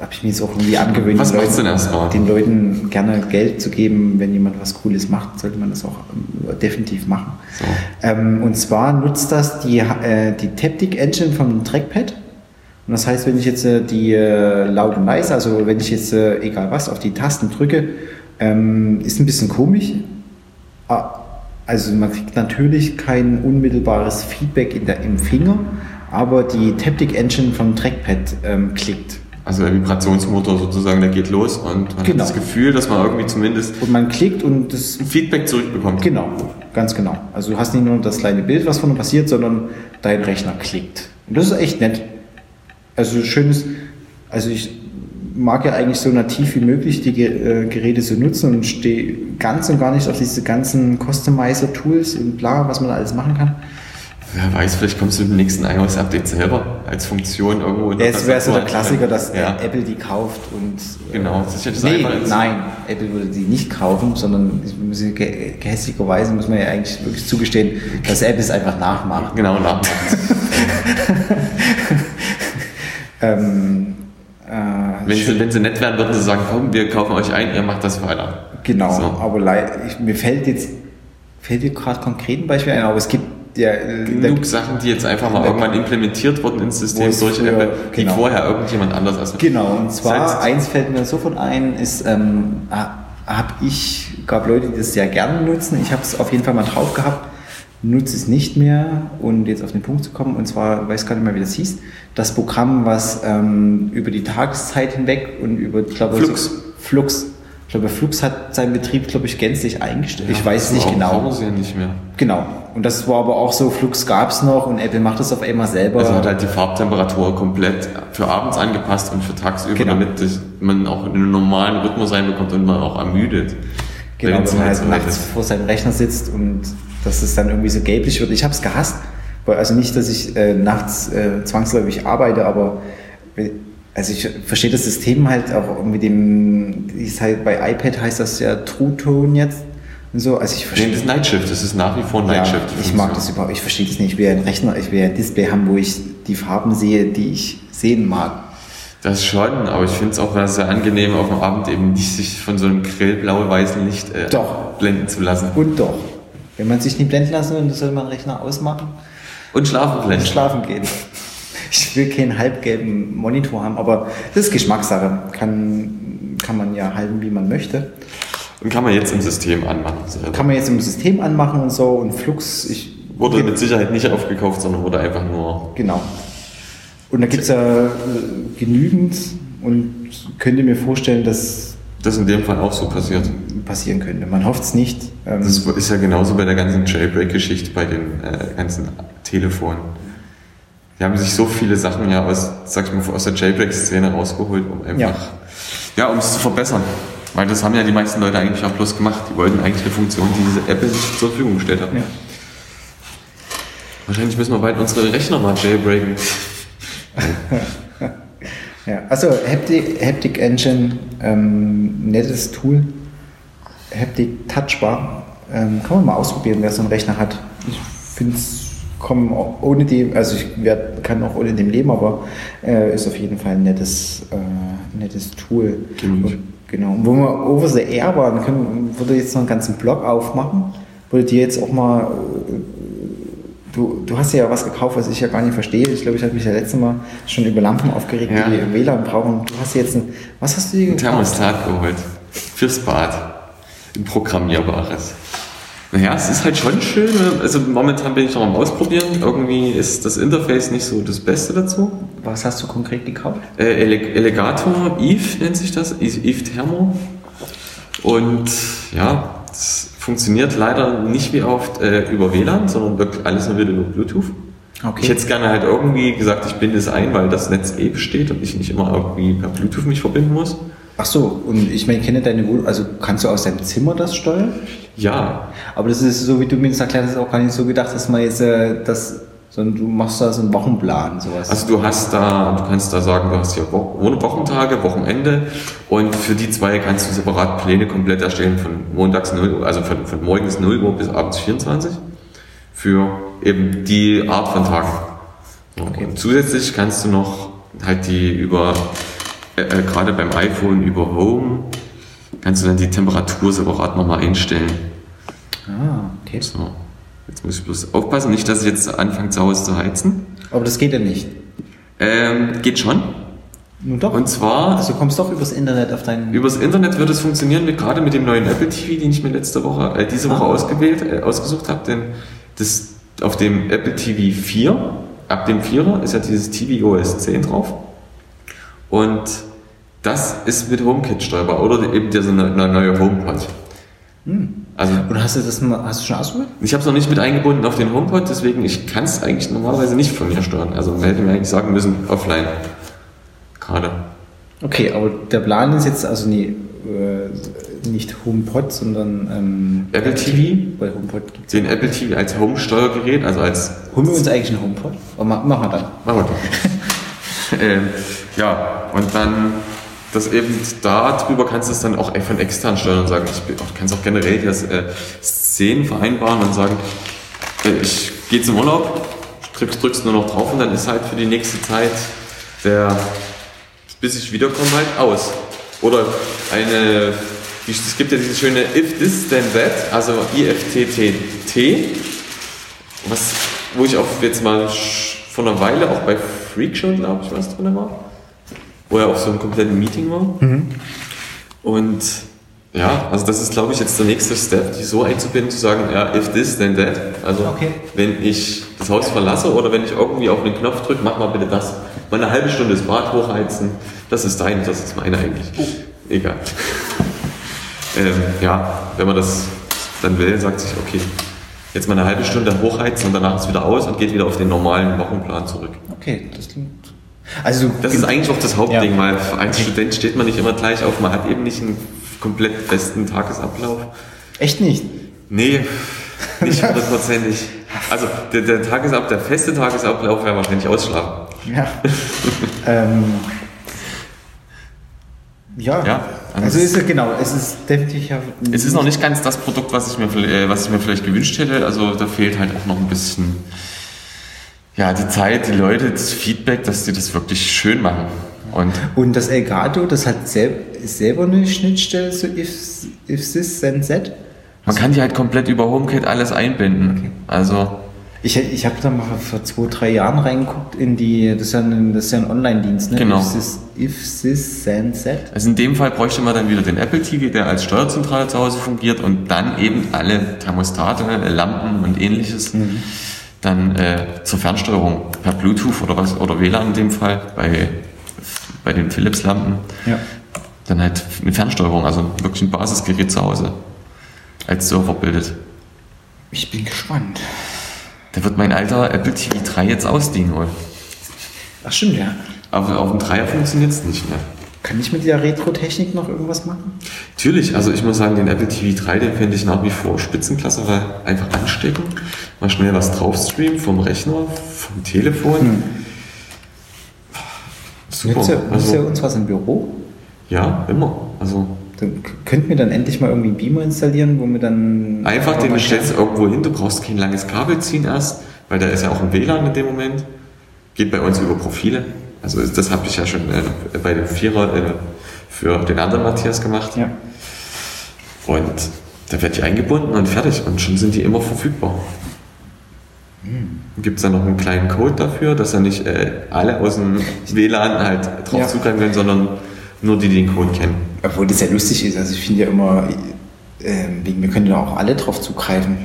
habe ich mir jetzt auch irgendwie angewöhnt, was den, Leuten, denn den Leuten gerne Geld zu geben. Wenn jemand was Cooles macht, sollte man das auch ähm, definitiv machen. So. Ähm, und zwar nutzt das die, äh, die Taptic Engine vom Trackpad. Und das heißt, wenn ich jetzt äh, die äh, laut und leise, also wenn ich jetzt äh, egal was auf die Tasten drücke, ähm, ist ein bisschen komisch. Ah, also man kriegt natürlich kein unmittelbares Feedback in der, im Finger, aber die Taptic Engine vom Trackpad ähm, klickt. Also der Vibrationsmotor sozusagen, der geht los und man genau. hat das Gefühl, dass man irgendwie zumindest und man klickt und das Feedback zurückbekommt. Genau, ganz genau. Also du hast nicht nur das kleine Bild, was von passiert, sondern dein Rechner klickt. Und das ist echt nett. Also schönes, also ich mag ja eigentlich so nativ wie möglich die äh, Geräte so nutzen und stehe ganz und gar nicht auf diese ganzen Customizer-Tools und bla, was man alles machen kann. Wer weiß, vielleicht kommst du im nächsten iOS-Update selber als Funktion irgendwo in der Es wäre so der Klassiker, dass ja. Apple die kauft und. Äh, genau, das ist ja das nee, Nein, Apple würde die nicht kaufen, sondern gehässigerweise muss man ja eigentlich wirklich zugestehen, dass Apple es einfach nachmacht. Genau, nachmacht. ähm, äh, wenn, sie, wenn sie nett wären, würden sie sagen, komm, wir kaufen euch ein, ihr macht das weiter. Genau, so. aber ich, mir fällt jetzt, fällt dir gerade konkret ein Beispiel ein, aber es gibt ja, genug Sachen, die jetzt einfach mal irgendwann implementiert wurden ins System durch Apple, die genau. vorher irgendjemand anders als Genau, und zwar selbst. eins fällt mir sofort ein, ist, ähm, habe ich, gab Leute, die das sehr gerne nutzen. Ich habe es auf jeden Fall mal drauf gehabt, nutze es nicht mehr und jetzt auf den Punkt zu kommen, und zwar, weiß gar nicht mehr, wie das hieß, das Programm, was ähm, über die Tageszeit hinweg und über, ich glaube, Flux. So, Flux ich glaube, Flux hat seinen Betrieb, glaube ich, gänzlich eingestellt. Ja, ich weiß nicht genau. Ja nicht mehr. Genau. Und das war aber auch so, Flux gab es noch und Apple macht das auf einmal selber. Also hat halt die Farbtemperatur komplett für abends angepasst und für tagsüber, genau. damit man auch in einen normalen Rhythmus reinbekommt und man auch ermüdet. Genau, wenn man halt nachts vor seinem Rechner sitzt und dass es dann irgendwie so gelblich wird. Ich habe es gehasst. Also nicht, dass ich äh, nachts äh, zwangsläufig arbeite, aber also ich verstehe das System halt auch mit dem, ist halt bei iPad heißt das ja True Tone jetzt. Und so. Also ich verstehe. Nee, das ist Night Shift, das ist nach wie vor Night Shift. ich mag das überhaupt, ich verstehe das nicht. Ich will ein Rechner, ich will ein Display haben, wo ich die Farben sehe, die ich sehen mag. Das schon, aber ich finde es auch sehr angenehm, auf dem Abend eben nicht sich von so einem grellblau-weißen Licht äh, blenden zu lassen. Und doch. Wenn man sich nicht blenden lassen will, dann soll man den Rechner ausmachen Und schlafen und vielleicht. schlafen gehen. Ich will keinen halbgelben Monitor haben, aber das ist Geschmackssache. Kann, kann man ja halten, wie man möchte. Und kann man jetzt im System anmachen. selber. Kann man jetzt im System anmachen und so und Flux, ich. Wurde mit Sicherheit nicht aufgekauft, sondern wurde einfach nur. Genau. Und da gibt es ja äh, genügend und könnte mir vorstellen, dass Das in dem Fall auch so passiert. passieren könnte. Man hofft es nicht. Ähm, Das ist ja genauso bei der ganzen Jailbreak-Geschichte, bei den äh, ganzen Telefonen. Die haben sich so viele Sachen ja aus, sag ich mal, aus der Jailbreak-Szene rausgeholt, um einfach, Ja. ja, um es zu verbessern. Weil das haben ja die meisten Leute eigentlich auch bloß gemacht. Die wollten eigentlich eine Funktion, die diese Apple nicht zur Verfügung gestellt hat. ja. Wahrscheinlich müssen wir bald unsere Rechner mal jailbreaken. Ja, also Haptic, Haptic Engine, ähm, nettes Tool. Haptic Touchbar. Ähm, kann man mal ausprobieren, wer so einen Rechner hat. Ich finde es kommen ohne die, also ich werd, kann auch ohne dem leben, aber äh, ist auf jeden Fall ein nettes, äh, nettes Tool. Und, genau. Und wo wir over the air waren, können, würde jetzt noch einen ganzen Blog aufmachen. Würde dir jetzt auch mal äh, Du, du hast ja was gekauft, was ich ja gar nicht verstehe. Ich glaube, ich habe mich ja letztes Mal schon über Lampen aufgeregt, Ja. die WLAN brauchen. Du hast jetzt ein, was hast du dir Ein gekauft? Thermostat geholt. Fürs Bad. Ein programmierbares. Naja, es ist halt schon schön. ne? Also momentan bin ich noch am Ausprobieren. Irgendwie ist das Interface nicht so das Beste dazu. Was hast du konkret gekauft? Äh, Ele Elegator Eve nennt sich das. Eve Thermo. Und ja, es funktioniert leider nicht wie oft äh, über WLAN, sondern wirklich alles nur wieder über Bluetooth. Okay. Ich hätte gerne halt irgendwie gesagt, ich binde es ein, weil das Netz eh besteht und ich nicht immer irgendwie per Bluetooth mich verbinden muss. Ach so, und ich meine, ich kenne deine Wohnung, also kannst du aus deinem Zimmer das steuern? Ja, Aber das ist so, wie du mir das erklärt hast, auch gar nicht so gedacht, dass man jetzt äh, das, sondern du machst da so einen Wochenplan, sowas. Also du hast da, du kannst da sagen, du hast hier Wo- Wo- Wochentage, Wochenende und für die zwei kannst du separat Pläne komplett erstellen von montags 0 Uhr, also von, von morgens 0 Uhr bis abends 24 für eben die Art von Tagen. Okay. Und zusätzlich kannst du noch halt die über, äh, äh, gerade beim iPhone über Home, kannst du dann die Temperatur separat nochmal einstellen. ah, okay. So. Jetzt muss ich bloß aufpassen, nicht, dass ich jetzt anfange zu Hause zu heizen. Aber das geht ja nicht. Ähm, geht schon. Nun doch. Und zwar also du kommst doch übers Internet auf deinen... übers Internet wird es funktionieren, mit, gerade mit dem neuen Apple TV, den ich mir letzte Woche, äh, diese Woche Ah. ausgewählt, äh, ausgesucht habe. Denn das auf dem Apple TV 4, ab dem 4er ist ja dieses TV OS 10 drauf. Und das ist mit HomeKit steuerbar oder eben ne- neue HomePod. Also Und hast du das mal, hast du schon ausprobiert? ich habe es noch nicht mit eingebunden auf den HomePod, deswegen ich kann es eigentlich normalerweise nicht von mir steuern. Also man hätte mir eigentlich sagen müssen offline. Gerade. Okay, aber der Plan ist jetzt also nie, äh, nicht HomePod, sondern ähm, Apple TV? Bei HomePod gibt's Den Apple TV als Home-Steuergerät, also als Holen wir uns eigentlich einen HomePod? Ma- machen wir dann. Machen wir doch. ähm, ja, und dann das eben da drüber kannst du es dann auch von extern steuern und sagen, ich auch- kannst auch generell das äh, Szenen vereinbaren und sagen, äh, ich gehe zum Urlaub, drückst, drückst nur noch drauf und dann ist halt für die nächste Zeit der, bis ich wiederkomme, halt aus. Oder eine, die- es gibt ja dieses schöne If This Then That, also IFTTT, was, wo ich auch jetzt mal vor einer Weile auch bei Freak Show, glaube ich, was drin war, wo er auf so einem kompletten Meeting war. Und ja, also das ist, glaube ich, jetzt der nächste Step, die so einzubinden, zu sagen, ja, if this, then that. Also Okay. wenn ich das Haus verlasse oder wenn ich irgendwie auf den Knopf drücke, mach mal bitte das. Mal eine halbe Stunde das Bad hochheizen, das ist dein, das ist meine eigentlich. Egal. ähm, ja, wenn man das dann will, sagt sich, okay, jetzt mal eine halbe Stunde hochheizen und danach ist wieder aus und geht wieder auf den normalen Wochenplan zurück. Okay, das klingt. Also, Das ist eigentlich auch das Hauptding, Ja. weil als Student steht man nicht immer gleich auf, man hat eben nicht einen komplett festen Tagesablauf. echt nicht. Nee, nicht hundertprozentig. Also der, der, Tagesab, der feste Tagesablauf wäre wahrscheinlich ausschlafen. Ja. ähm, ja. Ja, Also ist es genau, es ist definitiv ja. Es ist noch nicht ganz das Produkt, was ich mir, äh, was ich mir vielleicht gewünscht hätte. Also da fehlt halt auch noch ein bisschen ja, die Zeit, die Leute, das Feedback, dass die das wirklich schön machen. Und, Und das Elgato, das hat sel ist selber eine Schnittstelle zu if, if this then that. man kann die halt komplett über HomeKit alles einbinden. Also, Ich, ich habe da mal vor zwei, drei Jahren reingeguckt in die, das ist ja ein, das ist ja ein Online-Dienst, ne? Genau. If this, if this then that. also in dem Fall bräuchte man dann wieder den Apple TV, der als Steuerzentrale zu Hause fungiert und dann eben alle Thermostate, äh, Lampen und ähnliches dann äh, zur Fernsteuerung per Bluetooth oder was oder WLAN in dem Fall bei, bei den Philips-Lampen. Ja. Dann halt eine Fernsteuerung, also wirklich ein Basisgerät zu Hause als Server bildet. Ich bin gespannt. Da wird mein alter Apple TV 3 jetzt ausdienen wohl. Ach stimmt, ja. Aber auf dem Dreier funktioniert es nicht mehr. Kann ich mit der Retro-Technik noch irgendwas machen? Natürlich, also ich muss sagen, den Apple TV 3, den finde ich nach wie vor Spitzenklasse, weil einfach anstecken, mal schnell was drauf streamen vom Rechner, vom Telefon. Super. Nützt ja Also, uns was im Büro? ja, immer. Also Dann könnten wir dann endlich mal irgendwie einen Beamer installieren, wo wir dann... einfach den mal stellst du irgendwo hin, du brauchst kein langes Kabel ziehen erst, weil da ist ja auch ein WLAN in dem Moment. Geht bei uns über Profile. Also das habe ich ja schon äh, bei dem Vierer äh, für den anderen Matthias gemacht. Ja. Und da wird die eingebunden und fertig. Und schon sind die immer verfügbar. Gibt es dann noch einen kleinen Code dafür, dass dann nicht äh, alle aus dem WLAN halt drauf Ja. zugreifen können, sondern nur die, die den Code kennen. Obwohl das ja lustig ist. Also ich finde ja immer, ähm, wegen, wir können ja auch alle drauf zugreifen.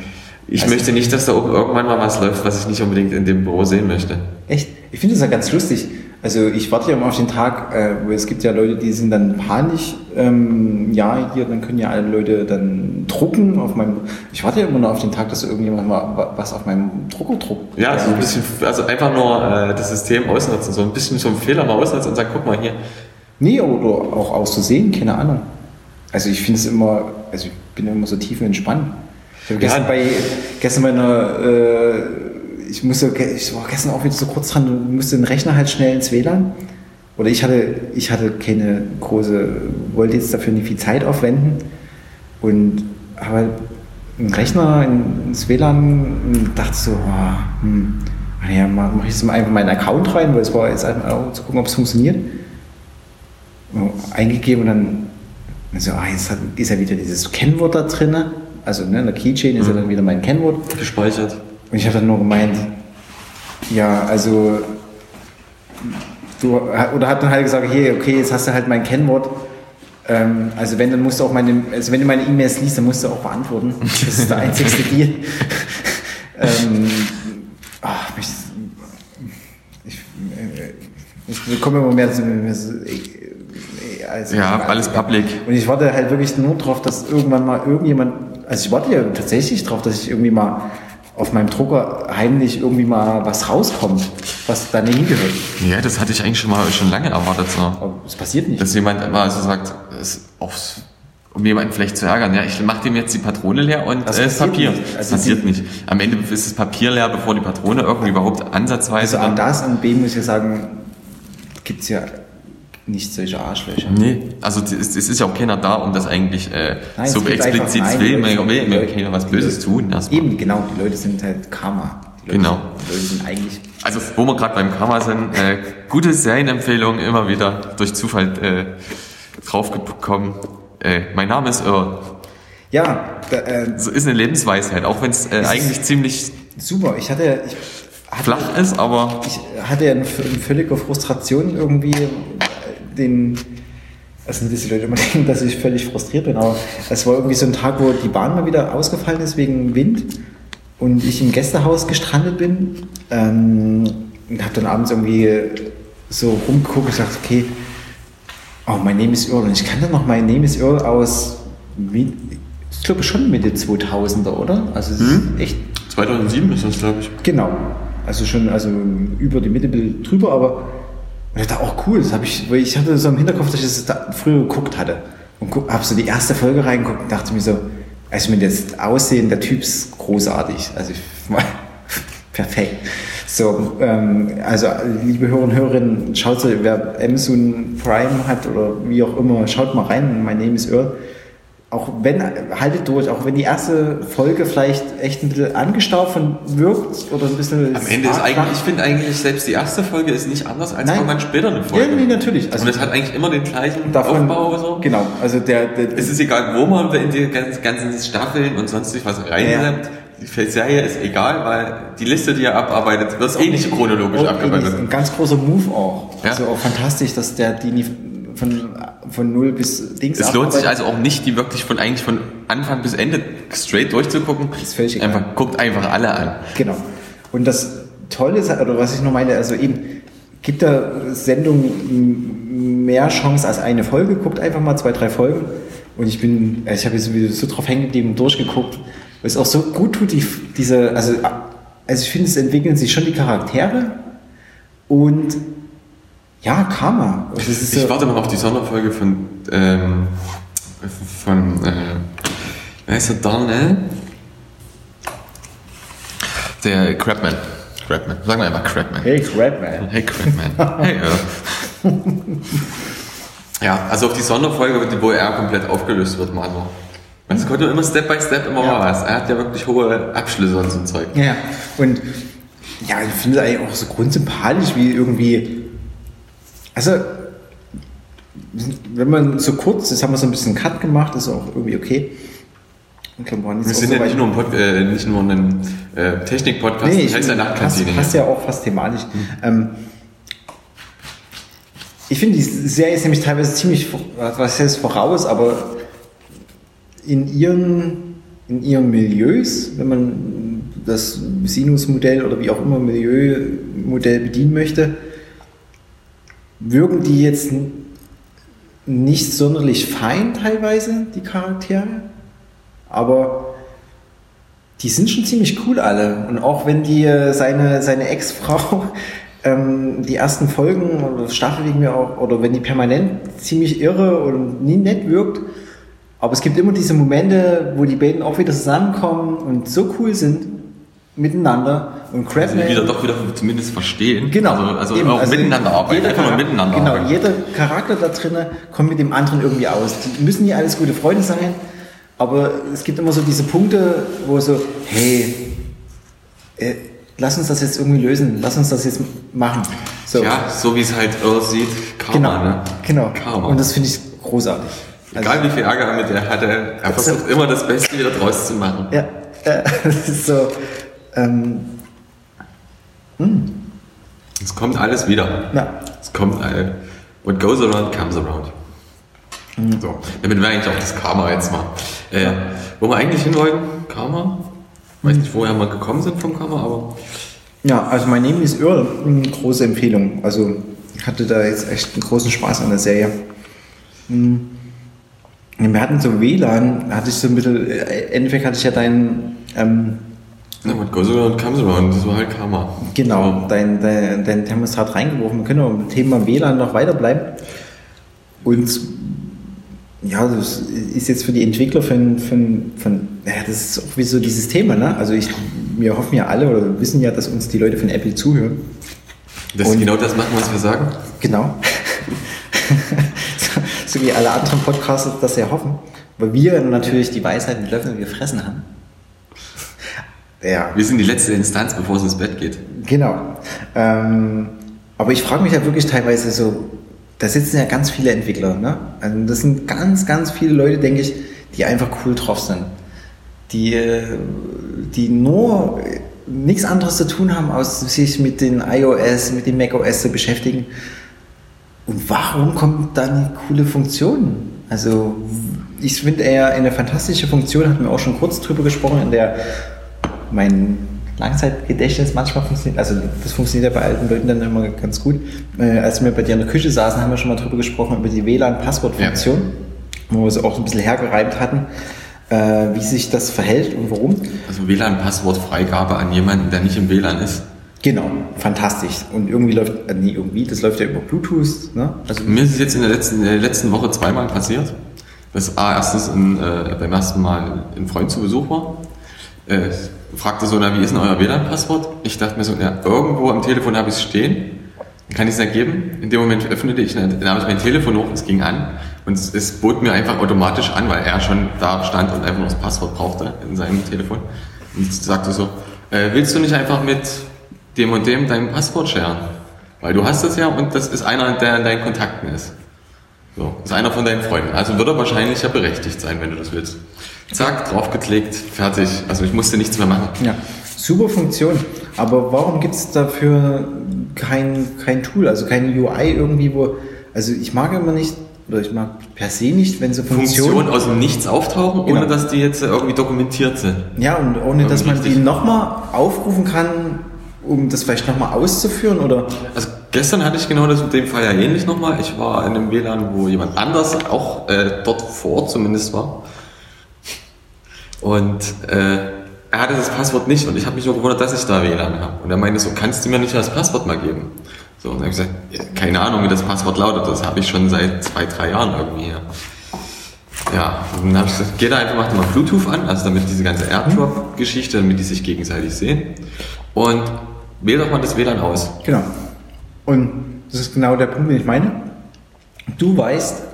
Ich Also- möchte nicht, dass da irgendwann mal was läuft, was ich nicht unbedingt in dem Büro sehen möchte. Echt? Ich finde das ja ganz lustig. Also ich warte ja immer auf den Tag, äh, wo es gibt ja Leute, die sind dann panisch, ähm, ja, hier, dann können ja alle Leute dann drucken auf meinem, ich warte ja immer nur auf den Tag, dass irgendjemand mal wa- was auf meinem Drucker druckt. Ja, so ein bisschen, also einfach nur äh, das System ausnutzen, so ein bisschen so einen Fehler mal ausnutzen und sagen, guck mal hier. Nee, oder auch auszusehen, keine Ahnung. Also ich finde es immer, also ich bin immer so tief entspannt. Ich habe Ja. gestern bei, gestern bei einer, äh, ich musste, ich war gestern auch wieder so kurz dran, du musste den Rechner halt schnell ins WLAN. Oder ich hatte, ich hatte keine große, wollte jetzt dafür nicht viel Zeit aufwenden und habe halt einen Rechner ins WLAN und dachte so, oh, hm, ach ja, mache ich jetzt mal einfach meinen Account rein, weil es war jetzt einfach auch zu gucken, ob es funktioniert eingegeben und dann so, ah, jetzt hat, ist ja wieder dieses Kennwort da drin. Also ne, in der Keychain ist ja dann wieder mein Kennwort. Gespeichert. Und ich habe dann nur gemeint, ja, also du, oder hat dann halt gesagt, hier, okay, jetzt hast du halt mein Kennwort. Ähm, also wenn, dann musst du auch meine, also wenn du meine E-Mails liest, dann musst du auch beantworten. Das ist der einzigste Deal. ähm, ach, mich, ich, äh, ich bekomme immer mehr, mehr so, äh, also, Ja, alles public. und ich warte halt wirklich nur drauf, dass irgendwann mal irgendjemand, also ich warte ja tatsächlich drauf, dass ich irgendwie mal auf meinem Drucker heimlich irgendwie mal was rauskommt, was da nicht hingehört. Ja, das hatte ich eigentlich schon mal schon lange erwartet. So. Aber es passiert nicht. Dass jemand immer also sagt, aufs, um jemanden vielleicht zu ärgern, ja, ich mache dem jetzt die Patrone leer und Das äh, das passiert Papier. nicht. Das Also passiert die- nicht. Am Ende ist das Papier leer, bevor die Patrone irgendwie überhaupt ansatzweise also an das und B muss ich sagen, gibt es ja nicht solche Arschlöcher. Nee, also es ist ja auch keiner da, um das eigentlich äh, Nein, so explizit einfach- will, will, will die keiner was Böses tun erstmal. Eben, genau, die Leute sind halt Karma. Leute, Genau. Die Leute sind eigentlich. Also, wo wir gerade beim Karma sind, äh, gute Serienempfehlungen immer wieder durch Zufall äh, draufgekommen. Äh, mein Name ist Irr. Ja, da, äh, So ist eine Lebensweisheit, auch wenn es äh, eigentlich ziemlich super. Ich hatte, ich hatte flach ist, aber ich hatte ja eine, eine völlige Frustration irgendwie äh, den also nicht, dass die Leute immer denken, dass ich völlig frustriert bin, aber es war irgendwie so ein Tag, wo die Bahn mal wieder ausgefallen ist wegen Wind und ich im Gästehaus gestrandet bin ähm, und habe dann abends irgendwie so rumgeguckt und gesagt, okay, oh, mein Name is Earl und ich kannte noch mein Name is Earl aus, ich glaube schon Mitte 2000er, oder? Also es ist echt 2007 ist das, glaube ich. Genau. Also schon also über die Mitte drüber, aber ich dachte auch cool, das habe ich, weil ich hatte so im Hinterkopf, dass ich das da früher geguckt hatte. Und habe so die erste Folge reingeguckt und dachte mir so, also mit das Aussehen der Typ ist großartig. Also ich, perfekt. So, ähm, also liebe Hörer und Hörerinnen, schaut wer Amazon Prime hat oder wie auch immer, schaut mal rein. Mein Name ist Earl. Auch wenn, haltet durch, auch wenn die erste Folge vielleicht echt ein bisschen angestaubt wirkt oder ein bisschen. Am Ende ist eigentlich, ich finde eigentlich selbst die erste Folge ist nicht anders als irgendwann später eine Folge. Ja, nee, natürlich. Also und es hat eigentlich immer den gleichen davon, Aufbau so. Genau, also der, der Es ist egal, wo man in die ganzen Staffeln und sonst was reinsetzt. Ja die Serie ist egal, weil die Liste, die er abarbeitet, wird eh nicht chronologisch abgearbeitet. Ein ganz großer Move auch. Ja. Also auch fantastisch, dass der die von, von null bis Dings Es lohnt sich also auch nicht, die wirklich von eigentlich von Anfang bis Ende straight durchzugucken. Das ist völlig egal. Einfach, guckt einfach alle an. Genau. Und das Tolle ist, oder was ich noch meine, also eben, gibt der Sendung mehr Chance als eine Folge, guckt einfach mal zwei, drei Folgen. Und ich bin, ich habe jetzt so drauf hängen geblieben, durchgeguckt es auch so gut tut, die, diese, also, also ich finde, es entwickeln sich schon die Charaktere und ja, Karma. Ich so warte mal auf die Sonderfolge von, ähm, von, äh, wer ist der Darnell? Der Crabman. Crabman. Sagen wir einfach Crabman. Hey Crabman. Hey Crabman. hey, ja. ja, also auf die Sonderfolge, wo er komplett aufgelöst wird, mal so. Es konnte immer Step by Step immer ja. was. Er hat ja wirklich hohe Abschlüsse und so ein Zeug. Ja, und ja, ich finde es eigentlich auch so grundsympathisch, wie irgendwie. Also, wenn man so kurz, jetzt haben wir so ein bisschen Cut gemacht, ist auch irgendwie okay. Okay, wir sind so ja nicht nur, ein, Pod, äh, nicht nur ein äh, Technik-Podcast, nee, das heißt ja Nachtkantine. Passt, passt ja auch fast thematisch. Mhm. Ähm, ich finde, die Serie ist nämlich teilweise ziemlich, was heißt voraus, aber in ihren, in ihren Milieus, wenn man das Sinus-Modell oder wie auch immer Milieumodell bedienen möchte, wirken die jetzt nicht sonderlich fein teilweise, die Charaktere, aber die sind schon ziemlich cool alle. Und auch wenn die äh, seine, seine Ex-Frau ähm, die ersten Folgen oder Staffel wegen mir auch, oder wenn die permanent ziemlich irre und nie nett wirkt, aber es gibt immer diese Momente, wo die beiden auch wieder zusammenkommen und so cool sind miteinander und Crabman... Also wieder doch wieder zumindest verstehen. Genau. Also, also eben, auch also miteinander arbeiten, einfach nur miteinander Genau, arbeiten. jeder Charakter da drinnen kommt mit dem anderen irgendwie aus. Die müssen nicht alles gute Freunde sein, aber es gibt immer so diese Punkte, wo so, hey, äh, lass uns das jetzt irgendwie lösen, lass uns das jetzt machen. So. Ja, so wie es halt aussieht, Karma, genau, ne? Genau, Karma. und das finde ich großartig. Egal also, wie viel Ärger er mit der hatte, er versucht immer das Beste wieder draus zu machen. Ja, äh, das ist so. Ähm, hm. Es kommt alles wieder. Ja. Es kommt, äh, what goes around comes around. Mhm. So, damit wir eigentlich auch das Karma jetzt mal. Äh. Wo wir eigentlich hin wollten, Karma. Ich weiß nicht, woher wir gekommen sind vom Karma, aber. Ja, also mein Name ist Earl. Große Empfehlung. Also ich hatte da jetzt echt einen großen Spaß an der Serie. Mhm. Wir hatten so WLAN, hatte ich so ein bisschen, äh, Endeffekt hatte ich ja deinen. Ähm, ja, what goes around comes around, das war halt Karma. Genau, dein, dein, dein Thermostat reingeworfen. Wir können auch mit dem Thema WLAN noch weiterbleiben. Und ja, das ist jetzt für die Entwickler von, von, von ja, das ist auch wie so dieses Thema, ne? Also ich, wir hoffen ja alle oder wissen ja, dass uns die Leute von Apple zuhören. Dass sie genau das machen, was wir sagen? Genau. so wie alle anderen Podcasts das ja hoffen, weil wir natürlich die Weisheit mit Löffeln gefressen haben. Ja. Wir sind die letzte Instanz, bevor es ins Bett geht. Genau. Ähm, aber ich frage mich ja wirklich teilweise so, da sitzen ja ganz viele Entwickler. Ne? Also das sind ganz, ganz viele Leute, denke ich, die einfach cool drauf sind. Die, die nur nichts anderes zu tun haben, als sich mit den iOS, mit den macOS zu beschäftigen und warum kommt da eine coole Funktion? Also ich finde eher eine fantastische Funktion, hatten wir auch schon kurz drüber gesprochen, in der mein Langzeitgedächtnis manchmal funktioniert, also das funktioniert ja bei alten Leuten dann immer ganz gut. Äh, als wir bei dir in der Küche saßen, haben wir schon mal drüber gesprochen, über die WLAN-Passwortfunktion, ja. wo wir es auch ein bisschen hergereibt hatten, äh, wie sich das verhält und warum. Also WLAN-Passwortfreigabe an jemanden, der nicht im WLAN ist. Genau, fantastisch. Und irgendwie läuft, äh, nee, irgendwie, das läuft ja über Bluetooth. Ne? Also Mir ist es jetzt in der letzten, in der letzten Woche zweimal passiert. Das A, erstens in, äh, beim ersten Mal ein Freund zu Besuch war. Äh, fragte so, na, wie ist denn euer WLAN-Passwort? Ich dachte mir so, ja, irgendwo am Telefon habe ich es stehen. Kann ich es ergeben. In dem Moment öffnete ich, nahm ich mein Telefon hoch, es ging an und es, es bot mir einfach automatisch an, weil er schon da stand und einfach noch das Passwort brauchte in seinem Telefon. Und sagte so, äh, willst du nicht einfach mit dem und dem dein Passwort scheren? Weil du hast das ja und das ist einer, der in deinen Kontakten ist. So, ist einer von deinen Freunden. Also wird er wahrscheinlich ja berechtigt sein, wenn du das willst. Zack, draufgeklickt, fertig. Also ich musste nichts mehr machen. Ja, super Funktion. Aber warum gibt es dafür kein, kein Tool, also keine UI irgendwie, wo. Also ich mag immer nicht, oder ich mag per se nicht, wenn so Funktionen. Funktionen aus dem Nichts auftauchen, Genau. ohne dass die jetzt irgendwie dokumentiert sind. Ja, und ohne dass man die Richtig. nochmal aufrufen kann, um das vielleicht nochmal auszuführen oder. Also gestern hatte ich genau das mit dem Fall ja ähnlich nochmal. Ich war in einem WLAN, wo jemand anders auch äh, dort vor Ort zumindest war. Und äh, er hatte das Passwort nicht und ich habe mich nur gewundert, dass ich da WLAN habe. Und er meinte so, kannst du mir nicht das Passwort mal geben? So, und dann habe ich gesagt, keine Ahnung, wie das Passwort lautet. Das habe ich schon seit zwei, drei Jahren irgendwie. Ja, ja und dann habe ich gesagt, geh da einfach, mach mal Bluetooth an, also damit diese ganze Airdrop-Geschichte, damit die sich gegenseitig sehen. Und wähl doch mal das WLAN aus. Genau. Und das ist genau der Punkt, den ich meine. Du weißt,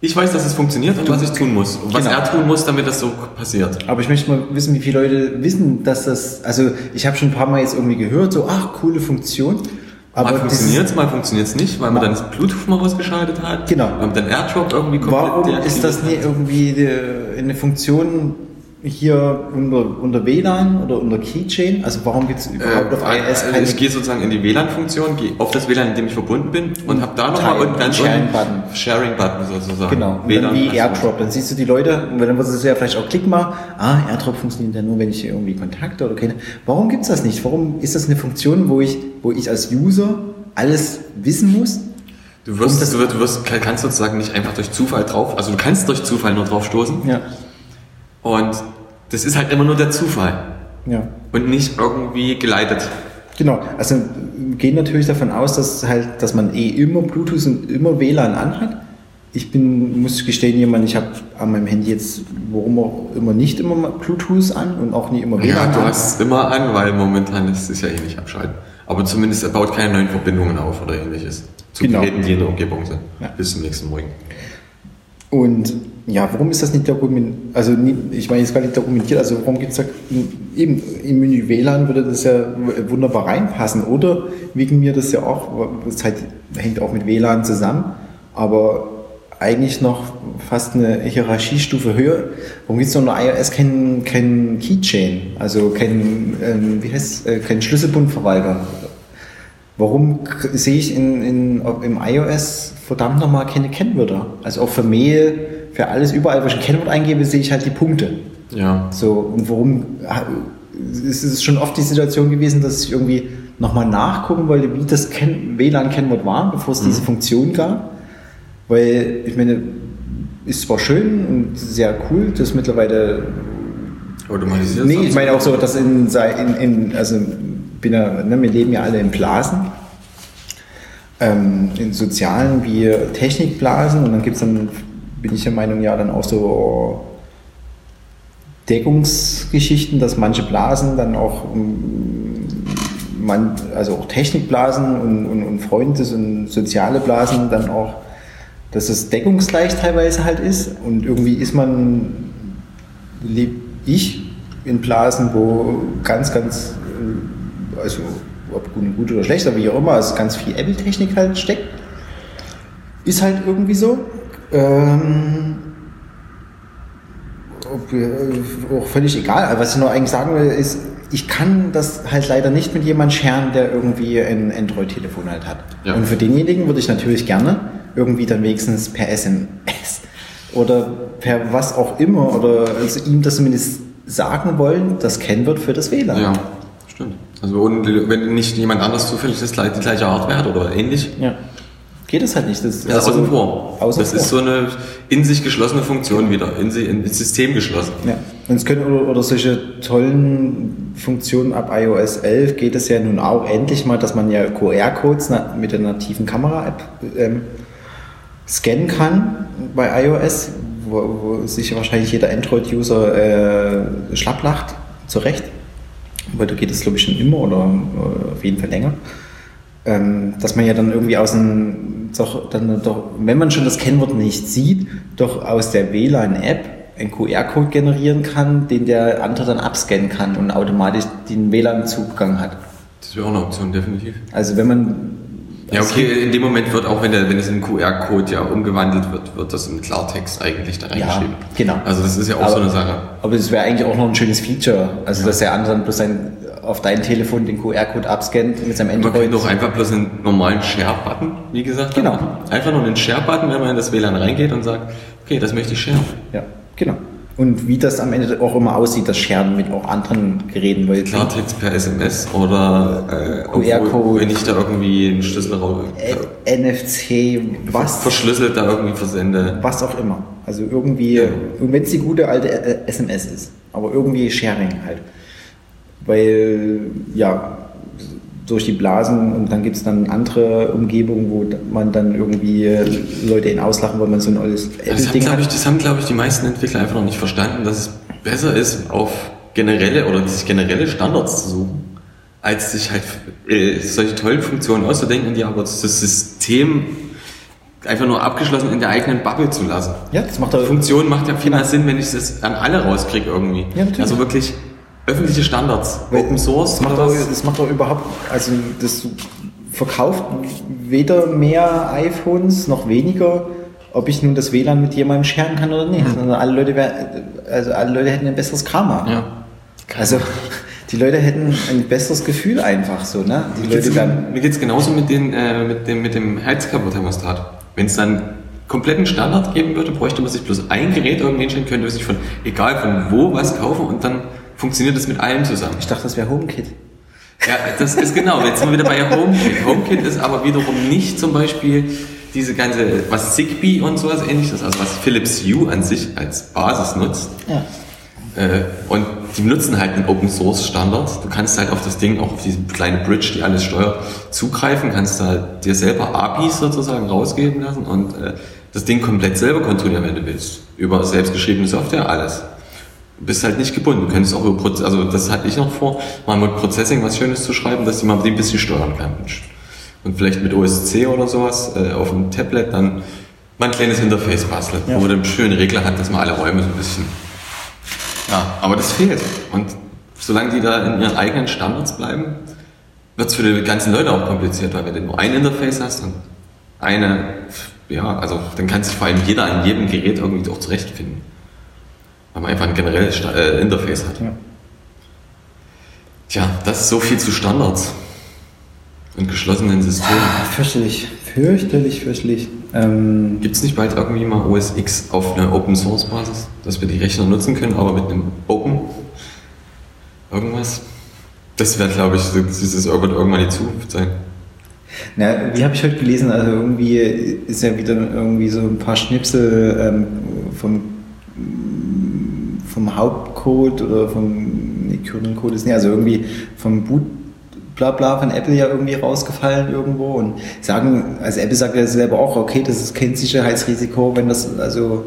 Ich weiß, dass es funktioniert und was ich tun muss. Und was Genau. er tun muss, damit das so passiert. aber ich möchte mal wissen, wie viele Leute wissen, dass das. Also, ich habe schon ein paar Mal jetzt irgendwie gehört, so, ach, coole Funktion. Aber mal funktioniert es, mal funktioniert es nicht, weil man dann das Bluetooth mal ausgeschaltet hat. Genau. Man dann AirDrop irgendwie komplett Warum ist das nicht irgendwie die- eine Funktion hier unter, unter WLAN oder unter Keychain? Also warum gibt es hat. überhaupt auf Äh, iOS also keine ich gehe sozusagen in die WLAN-Funktion, gehe auf das WLAN, in dem ich verbunden bin und habe da nochmal unten ganz Sharing-Button. Sharing-Button sozusagen. Genau, und dann wie WLAN AirDrop. Dann siehst du die Leute, und dann würdest du ja vielleicht auch klicken machen, ah, AirDrop funktioniert ja nur, wenn ich irgendwie Kontakte oder keine. Warum gibt's das nicht? Warum ist das eine Funktion, wo ich, wo ich als User alles wissen muss? Du wirst, das- du, wirst, du wirst, kannst sozusagen nicht einfach durch Zufall drauf, also du kannst durch Zufall nur drauf stoßen Ja. und das ist halt immer nur der Zufall Ja. und nicht irgendwie geleitet. Genau, also gehen natürlich davon aus, dass halt, dass man eh immer Bluetooth und immer WLAN anhat. Ich bin, muss gestehen, jemand, ich habe an meinem Handy jetzt, warum auch immer nicht immer Bluetooth an und auch nie immer Ja, WLAN du an. hast es immer an, weil momentan ist es ja eh nicht abschalten. Aber zumindest er baut keine neuen Verbindungen auf oder ähnliches. Zu Genau. Geräten, die in der Umgebung sind. Ja. Bis zum nächsten Morgen. Und ja, warum ist das nicht dokumentiert? Also ich meine jetzt gar nicht dokumentiert, also warum gibt es da eben im Menü WLAN würde das ja wunderbar reinpassen. Oder wegen mir das ja auch, das halt, hängt auch mit WLAN zusammen, aber eigentlich noch fast eine Hierarchiestufe höher. Warum gibt es noch in iOS kein, kein Keychain, also kein, ähm, wie heißt äh, kein Schlüsselbundverwalter? Warum sehe ich in, in, im iOS verdammt nochmal keine Kennwörter? Also auch für Mail, für alles, überall, wo ich ein Kennwort eingebe, sehe ich halt die Punkte. Ja. So, und warum es ist schon oft die Situation gewesen, dass ich irgendwie nochmal nachgucken wollte, wie das Ken WLAN-Kennwort war, bevor es diese Funktion gab. Weil, ich meine, ist zwar schön und sehr cool, dass mittlerweile Automatisiert. Nee, ich meine auch so, dass in, in, in also bin ja, ne, wir leben ja alle in Blasen, ähm, in sozialen wie Technikblasen und dann gibt es dann, bin ich der Meinung, ja dann auch so Deckungsgeschichten, dass manche Blasen dann auch ähm, man, also auch Technikblasen und, und, und Freundes- und soziale Blasen dann auch, dass es deckungsgleich teilweise halt ist und irgendwie ist man lebe ich in Blasen, wo ganz, ganz, äh, also ob gut, oder schlecht, aber wie auch immer, also ganz viel Apple-Technik halt steckt. Ist halt irgendwie so. Ähm, ob, äh, auch völlig egal. Was ich noch eigentlich sagen will, ist, ich kann das halt leider nicht mit jemandem scheren, der irgendwie ein Android-Telefon halt hat. Ja. Und für denjenigen würde ich natürlich gerne irgendwie dann wenigstens per SMS oder per was auch immer oder also ihm das zumindest sagen wollen, das Kennwort für das WLAN. Ja, stimmt. Also und wenn nicht jemand anders zufällig das, gleich- die gleiche Hardware hat oder ähnlich, Ja. Geht es halt nicht. Das ist das außen vor. Außen das vor. ist so eine in sich geschlossene Funktion wieder, in, sich, ins System geschlossen. Ja, und es können oder, oder solche tollen Funktionen ab iOS 11 geht es ja nun auch endlich mal, dass man ja QR-Codes mit der nativen Kamera-App ähm, scannen kann bei iOS, wo, wo sich wahrscheinlich jeder Android-User äh, schlapp lacht, zu Recht. Weil da geht es, glaube ich, schon immer oder äh, auf jeden Fall länger. Ähm, dass man ja dann irgendwie aus dem, doch, dann doch, wenn man schon das Kennwort nicht sieht, doch aus der WLAN-App einen QR-Code generieren kann, den der andere dann abscannen kann und automatisch den WLAN-Zugang hat. Das wäre auch eine Option, definitiv. Also wenn man ja, okay, in dem Moment wird auch, wenn, der, wenn es in QR-Code ja umgewandelt wird, wird das im Klartext eigentlich da reingeschrieben. Ja, genau. Also das ist ja auch aber, so eine Sache. Aber es wäre eigentlich auch noch ein schönes Feature. Also ja. dass der andere dann bloß sein, auf dein Telefon den QR-Code abscannt mit seinem Android. Man könnte doch einfach bloß einen normalen Share-Button, wie gesagt. Genau. Einfach nur einen Share-Button, wenn man in das WLAN reingeht und sagt, okay, das möchte ich share. Ja, genau. Und wie das am Ende auch immer aussieht, das Sharen mit auch anderen Geräten. Weil Klartext per SMS oder äh, QR-Code. Wenn ich da irgendwie einen Schlüssel raus. NFC, was? Verschlüsselt da irgendwie versende. Was auch immer. Also irgendwie, ja. wenn es die gute alte SMS ist, aber irgendwie Sharing halt. Weil, ja, durch die Blasen und dann gibt es dann andere Umgebungen, wo man dann irgendwie Leute ihn auslachen, weil man so ein altes das Ding hat. Ich, das haben, glaube ich, die meisten Entwickler einfach noch nicht verstanden, dass es besser ist, auf generelle oder sich generelle Standards zu suchen, als sich halt äh, solche tollen Funktionen auszudenken, die aber das System einfach nur abgeschlossen in der eigenen Bubble zu lassen. Ja, das macht Funktion macht ja viel mehr Sinn, wenn ich das an alle rauskriege irgendwie. Ja, also wirklich öffentliche Standards, Open Source. Das macht, auch, das macht auch überhaupt, also das verkauft weder mehr iPhones noch weniger, ob ich nun das WLAN mit jemandem scheren kann oder nicht. Mhm. alle Leute, also alle Leute hätten ein besseres Karma. Ja. Also die Leute hätten ein besseres Gefühl einfach so, ne? Die mir Leute geht es genauso mit, den, äh, mit dem, mit dem Heizkörperthermostat. Wenn es dann kompletten Standard geben würde, bräuchte man sich bloß ein Gerät irgendwie hinstellen, könnte sich von, egal von wo, was kaufen und dann funktioniert das mit allem zusammen. Ich dachte, das wäre HomeKit. Ja, das ist genau. Jetzt sind wir wieder bei HomeKit. HomeKit ist aber wiederum nicht zum Beispiel diese ganze, was Zigbee und sowas ähnliches, also was Philips Hue an sich als Basis nutzt. Ja. Äh, und die nutzen halt einen Open Source Standard. Du kannst halt auf das Ding, auch auf diese kleine Bridge, die alles steuert, zugreifen, kannst da dir selber APIs sozusagen rausgeben lassen und äh, das Ding komplett selber kontrollieren, wenn du willst. Über selbstgeschriebene Software, alles bist halt nicht gebunden. Du könntest auch über Proz also das hatte ich noch vor, mal mit Processing was Schönes zu schreiben, dass die mal ein bisschen steuern kann. Und vielleicht mit OSC oder sowas äh, auf dem Tablet dann mal ein kleines Interface basteln, ja. wo man dann schöne Regler hat, dass man alle Räume so ein bisschen. Ja, aber das fehlt. Und solange die da in ihren eigenen Standards bleiben, wird es für die ganzen Leute auch kompliziert, weil wenn du nur ein Interface hast und eine, ja, also dann kann sich vor allem jeder an jedem Gerät irgendwie auch zurechtfinden weil man einfach ein generelles äh, Interface hat. Ja. Tja, das ist so viel zu Standards und geschlossenen Systemen. Ah, fürchterlich, fürchterlich, fürchterlich. Ähm, Gibt es nicht bald irgendwie mal OS X auf einer Open Source Basis, dass wir die Rechner nutzen können, aber mit einem Open irgendwas? Das wäre, glaube ich, dieses wird irgendwann die Zukunft sein. Na, wie habe ich heute gelesen? Also irgendwie ist ja wieder irgendwie so ein paar Schnipsel ähm, vom vom Hauptcode oder vom nee, Kernel-Code ist nicht, also irgendwie vom Boot Blabla von Apple ja irgendwie rausgefallen irgendwo und sagen, also Apple sagt ja selber auch, okay, das ist kein Sicherheitsrisiko, wenn das also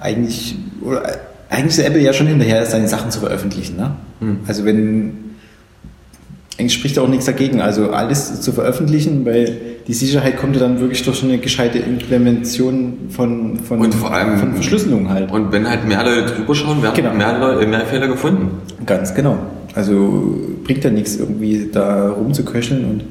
eigentlich, oder eigentlich ist Apple ja schon hinterher, seine Sachen zu veröffentlichen. Ne? Hm. Also wenn eigentlich spricht auch nichts dagegen, also alles zu veröffentlichen, weil die Sicherheit kommt ja dann wirklich durch eine gescheite Implementation von, von, und vor allem, von Verschlüsselung halt. Und wenn halt mehr Leute drüber schauen, werden genau. mehr, Leute, mehr Fehler gefunden. Ganz genau. Also bringt ja nichts, irgendwie da rumzuköcheln und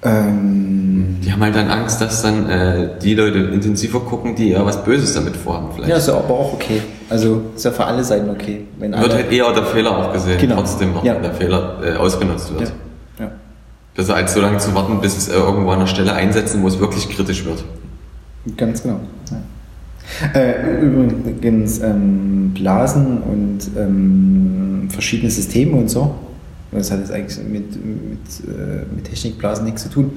ähm, die haben halt dann Angst, dass dann äh, die Leute intensiver gucken, die ja was Böses damit vorhaben vielleicht. Ja, ist ja aber auch okay. Also ist ja für alle Seiten okay. Wenn wird halt eher der Fehler auch gesehen, genau. trotzdem auch, ja. wenn der Fehler äh, ausgenutzt wird. Ja. Besser als so lange zu warten, bis es äh, irgendwo an einer Stelle einsetzen, wo es wirklich kritisch wird. Ganz genau. Ja. Äh, übrigens ähm, Blasen und ähm, verschiedene Systeme und so das hat jetzt eigentlich mit, mit, äh, mit Technikblasen nichts zu tun.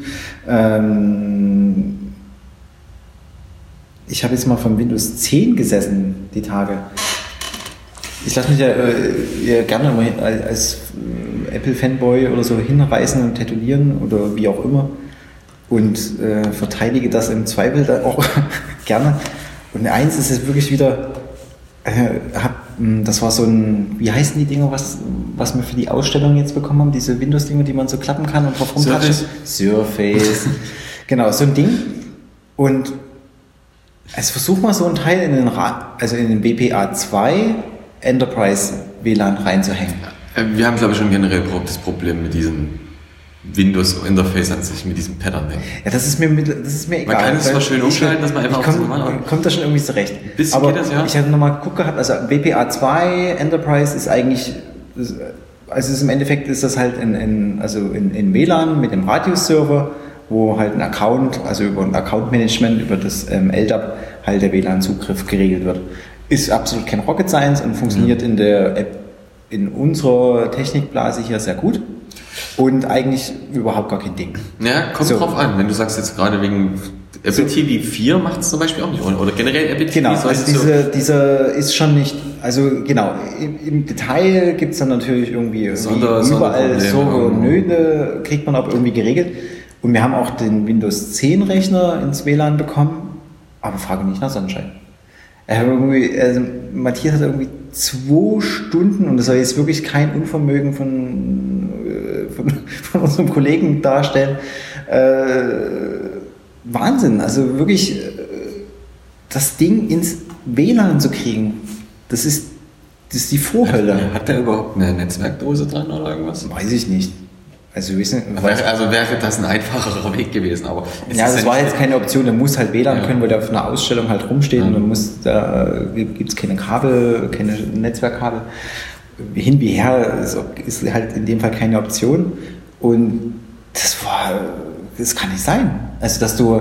Ähm, ich habe jetzt mal von Windows 10 gesessen, die Tage. Ich lasse mich ja, äh, gerne mal als Apple-Fanboy oder so hinreißen und tätowieren oder wie auch immer und äh, verteidige das im Zweifel da auch gerne. Und eins ist es wirklich wieder, äh, hab, hm, das war so ein, wie heißen die Dinger, was, was wir für die Ausstellung jetzt bekommen haben, diese Windows-Dinge, die man so klappen kann und drauf rumtatschen. Surface. genau, so ein Ding. Und also versuch mal so ein Teil in den, Ra also in den BPA 2 Enterprise WLAN reinzuhängen. Äh, Wir haben, glaube ich, schon generell das Problem mit diesem Windows-Interface an sich, mit diesem Pattern-Ding. Ja, das ist mir, das ist mir egal. Man kann es zwar schön umschalten, dass man einfach auf komm, das normale- kommt da schon irgendwie zurecht. Ein bisschen Aber geht das, ja. ich hatte nochmal geguckt gehabt, also WPA 2 Enterprise ist eigentlich, also ist im Endeffekt ist das halt in, in, also in, in WLAN mit dem Radius-Server, wo halt ein Account, also über ein Account-Management, über das ähm, LDAP halt der WLAN-Zugriff geregelt wird. Ist absolut kein Rocket Science und funktioniert in der App, in unserer Technikblase hier sehr gut. Und eigentlich überhaupt gar kein Ding. Ja, kommt So. drauf an. Wenn du sagst jetzt gerade wegen Apple TV 4 macht es zum Beispiel auch nicht. Oder, generell Apple TV Genau, also so- diese, dieser ist schon nicht, also genau, im, im Detail gibt es dann natürlich irgendwie, irgendwie Sonder- überall Sonderprobleme so irgendwo. Nöte, kriegt man aber irgendwie geregelt. Und wir haben auch den Windows 10 Rechner ins WLAN bekommen, aber frage nicht nach Sonnenschein. Hat irgendwie, also Matthias hat irgendwie zwei Stunden, und das soll jetzt wirklich kein Unvermögen von, äh, von, von unserem Kollegen darstellen, äh, Wahnsinn, also wirklich äh, das Ding ins WLAN zu kriegen, das ist, das ist die Vorhölle. Hat der überhaupt eine Netzwerkdose dran oder irgendwas? Weiß ich nicht. Also, wissen, Wäre- Also wäre das ein einfacherer Weg gewesen, aber ja, das war nicht- jetzt keine Option. Der muss halt WLAN Ja. können, weil der auf einer Ausstellung halt rumsteht Ja. und dann muss, da gibt es keine Kabel, keine Netzwerkkabel. Hin wie her ist, ist halt in dem Fall keine Option. Und das war, das kann nicht sein. Also, dass du,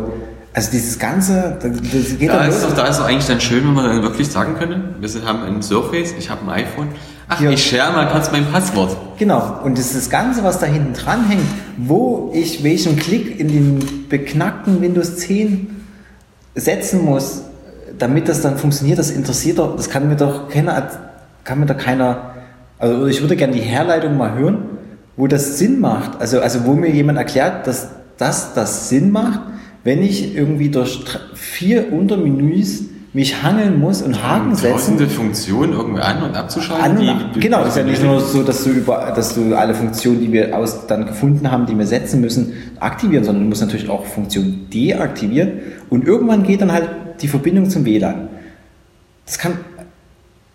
also dieses Ganze, das geht Da ist, doch, da ist doch eigentlich dann schön, wenn man dann wirklich sagen könnte, wir haben ein Surface, ich habe ein iPhone. Ach, Ja. ich share mal kurz mein Passwort. Genau, und das ist das Ganze, was da hinten dran hängt, wo ich welchen Klick in den beknackten Windows 10 setzen muss, damit das dann funktioniert, das interessiert doch, das kann mir doch keiner, kann mir doch keiner, also ich würde gerne die Herleitung mal hören, wo das Sinn macht, also, also wo mir jemand erklärt, dass das, das Sinn macht, wenn ich irgendwie durch vier Untermenüs mich hangeln muss und Haken setzen Tausende Funktionen irgendwie an- und abzuschalten. an, und die- genau, ist ja nicht nur so, dass du über, dass du alle Funktionen, die wir aus dann gefunden haben, die wir setzen müssen, aktivieren, sondern du musst natürlich auch Funktionen deaktivieren und irgendwann geht dann halt die Verbindung zum WLAN. Das kann,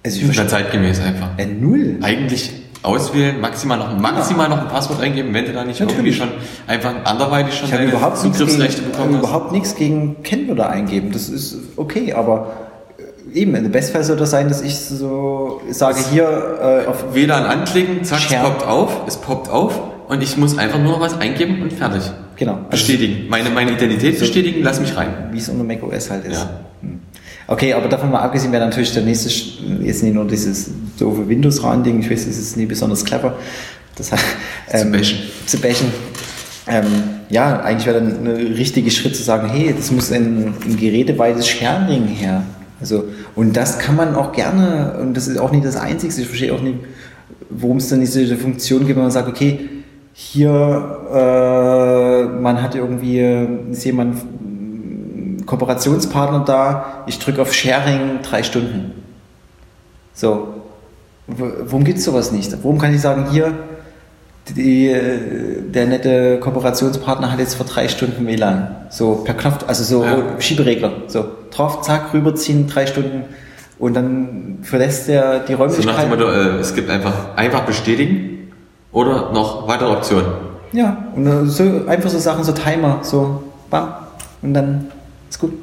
also ich Nicht mehr verstehe, zeitgemäß einfach. äh, null. Eigentlich auswählen, maximal noch, maximal noch ein Passwort eingeben, wenn du da nicht irgendwie Natürlich. schon einfach anderweitig schon deine überhaupt nichts Zugriffsrechte gegen, bekommen hast. überhaupt nichts gegen Kennwörter eingeben. Das ist okay, aber äh, eben, im Bestfall soll das sein, dass ich so sage, hier äh, auf WLAN anklicken, zack, es Share. poppt auf, es poppt auf und ich muss einfach nur noch was eingeben und fertig. Genau. Also- Bestätigen. Meine, meine Identität bestätigen, lass mich rein. wie es unter macOS halt ist. Ja. Hm. Okay, aber davon mal abgesehen wäre natürlich der nächste, jetzt nicht nur dieses doofe Windows-RAN-Ding, ich weiß, es ist nie besonders clever, das hat, Zu bashen. Zu bashen. Ähm, ja, eigentlich wäre dann ein richtiger Schritt zu sagen, hey, das muss ein, ein geräteweites Sharing her. Also, und das kann man auch gerne, und das ist auch nicht das Einzige, ich verstehe auch nicht, worum es dann diese Funktion gibt, wenn man sagt, okay, hier, äh, man hat irgendwie, ist jemand, Kooperationspartner da, ich drücke auf Sharing drei Stunden. So, warum gibt es sowas nicht? Warum kann ich sagen, hier, die, der nette Kooperationspartner hat jetzt vor drei Stunden WLAN. So per Knopf, also so Ja. Schieberegler. So drauf, zack, rüberziehen, drei Stunden und dann verlässt der die So Räumlichkeit. Motto, äh, es gibt einfach, einfach bestätigen oder noch weitere Optionen. ja, und äh, so, einfach so Sachen, so Timer, so bam, und dann ist gut.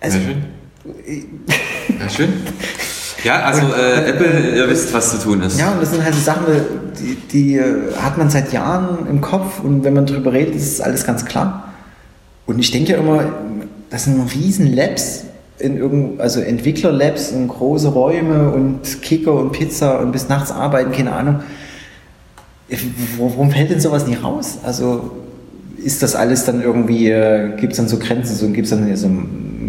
Also, Sehr schön. Sehr schön. Ja, also äh, Apple, ihr wisst, was zu tun ist. Ja, und das sind halt so Sachen, die, die äh, hat man seit Jahren im Kopf und wenn man drüber redet, ist es alles ganz klar. Und ich denke ja immer, das sind riesen Labs, in irgend, also Entwickler-Labs und große Räume und Kicker und Pizza und bis nachts arbeiten, keine Ahnung. Warum fällt denn sowas nicht raus? Also ist das alles dann irgendwie, äh, gibt es dann so Grenzen, so gibt's dann so,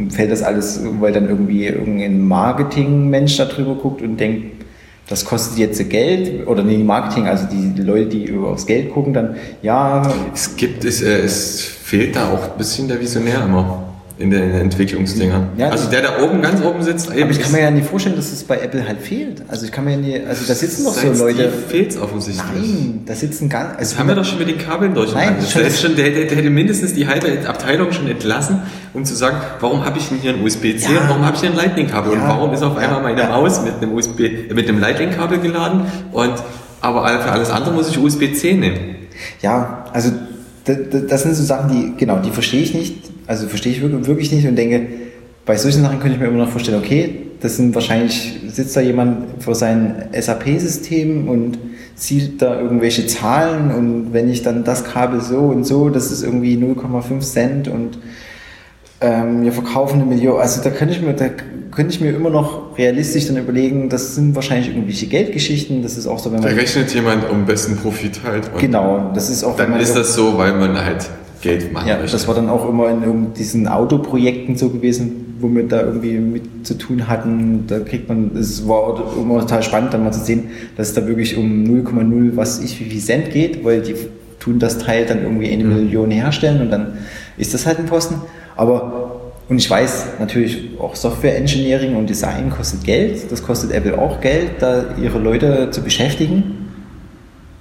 fällt das alles, weil dann irgendwie irgendein Marketing-Mensch da drüber guckt und denkt, das kostet jetzt Geld, oder nee, Marketing, also die, Leute, die aufs Geld gucken, dann, ja, Es gibt, es, äh, es fehlt da auch ein bisschen der Visionär immer. In den Entwicklungsdingern. Ja, also der da oben, ganz oben sitzt. Aber ich kann mir ja nicht vorstellen, dass es bei Apple halt fehlt. Also ich kann mir ja nie, also da sitzen doch so Leute. fehlt es offensichtlich. Nein, da sitzen ganz. Also das haben wir doch schon mit den Kabeln durcheinander. Nein, der, schon, der, der, der, hätte mindestens die halbe Abteilung schon entlassen, um zu sagen, warum habe ich denn hier ein USB-C ja. und warum habe ich hier ein Lightning-Kabel ja. und warum ist auf einmal meine Maus mit einem USB, äh, mit einem Lightning-Kabel geladen und aber für alles andere muss ich USB-C nehmen. Ja, also das sind so Sachen, die, genau, die verstehe ich nicht. Also verstehe ich wirklich nicht und denke, bei solchen Sachen könnte ich mir immer noch vorstellen, okay, das sind wahrscheinlich, sitzt da jemand vor seinem SAP-System und sieht da irgendwelche Zahlen und wenn ich dann das Kabel so und so, das ist irgendwie 0,5 Cent und ähm, wir verkaufen eine Million. Also da könnte ich mir, da könnte ich mir immer noch realistisch dann überlegen, das sind wahrscheinlich irgendwelche Geldgeschichten. Das ist auch so, wenn man. Da rechnet jemand um besten Profit halt. genau, das ist auch. Dann ist das so, weil man halt Geld machen Ja, möchte. das war dann auch immer in diesen Autoprojekten so gewesen, wo wir da irgendwie mit zu tun hatten. Da kriegt man, es war immer total spannend, dann mal zu sehen, dass es da wirklich um 0,0 was ich wie viel Cent geht, weil die tun das Teil dann irgendwie eine mhm. Million herstellen und dann ist das halt ein Posten. Aber, und ich weiß natürlich auch Software Engineering und Design kostet Geld. Das kostet Apple auch Geld, da ihre Leute zu beschäftigen.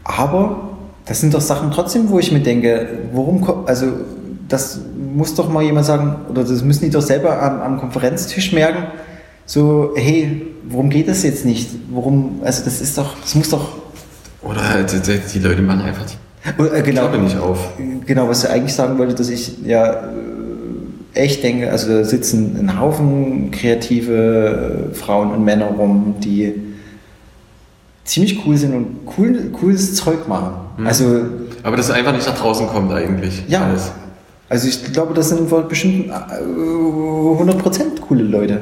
Aber das sind doch Sachen trotzdem, wo ich mir denke, warum, also das muss doch mal jemand sagen, oder das müssen die doch selber am, am Konferenztisch merken, so, hey, worum geht das jetzt nicht? Warum, also das ist doch, das muss doch. Oder die, die Leute machen einfach die äh, genau, nicht auf. Genau, was ich eigentlich sagen wollte, dass ich ja echt denke, also da sitzen ein Haufen kreative Frauen und Männer rum, die ziemlich cool sind und cool, cooles Zeug machen. Mhm. Also, Aber das einfach nicht nach draußen kommt eigentlich. Ja. Alles. Also ich glaube, das sind bestimmt 100% coole Leute.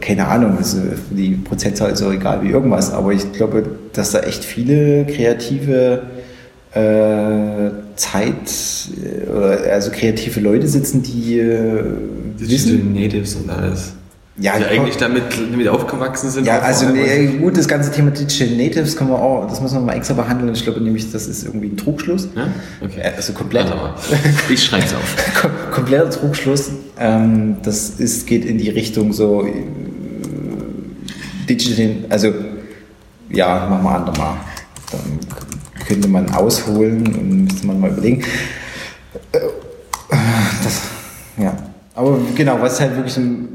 Keine Ahnung, also die Prozentzahl ist auch egal wie irgendwas, aber ich glaube, dass da echt viele kreative äh, Zeit, äh, also kreative Leute sitzen, die äh, Digital. Natives und alles. Ja, die eigentlich damit, damit aufgewachsen sind. Ja, also nee, gut, das ganze Thema Digital Natives können wir auch, das müssen wir mal extra behandeln. Ich glaube nämlich, das ist irgendwie ein Trugschluss. Ja? Okay. Also komplett. Ich schreibe es auf. kompletter Trugschluss. Ähm, das ist, geht in die Richtung so äh, Digital, also ja, machen wir andermal. Dann könnte man ausholen und müsste man mal überlegen. Äh, das, ja. Aber genau, was halt wirklich ein.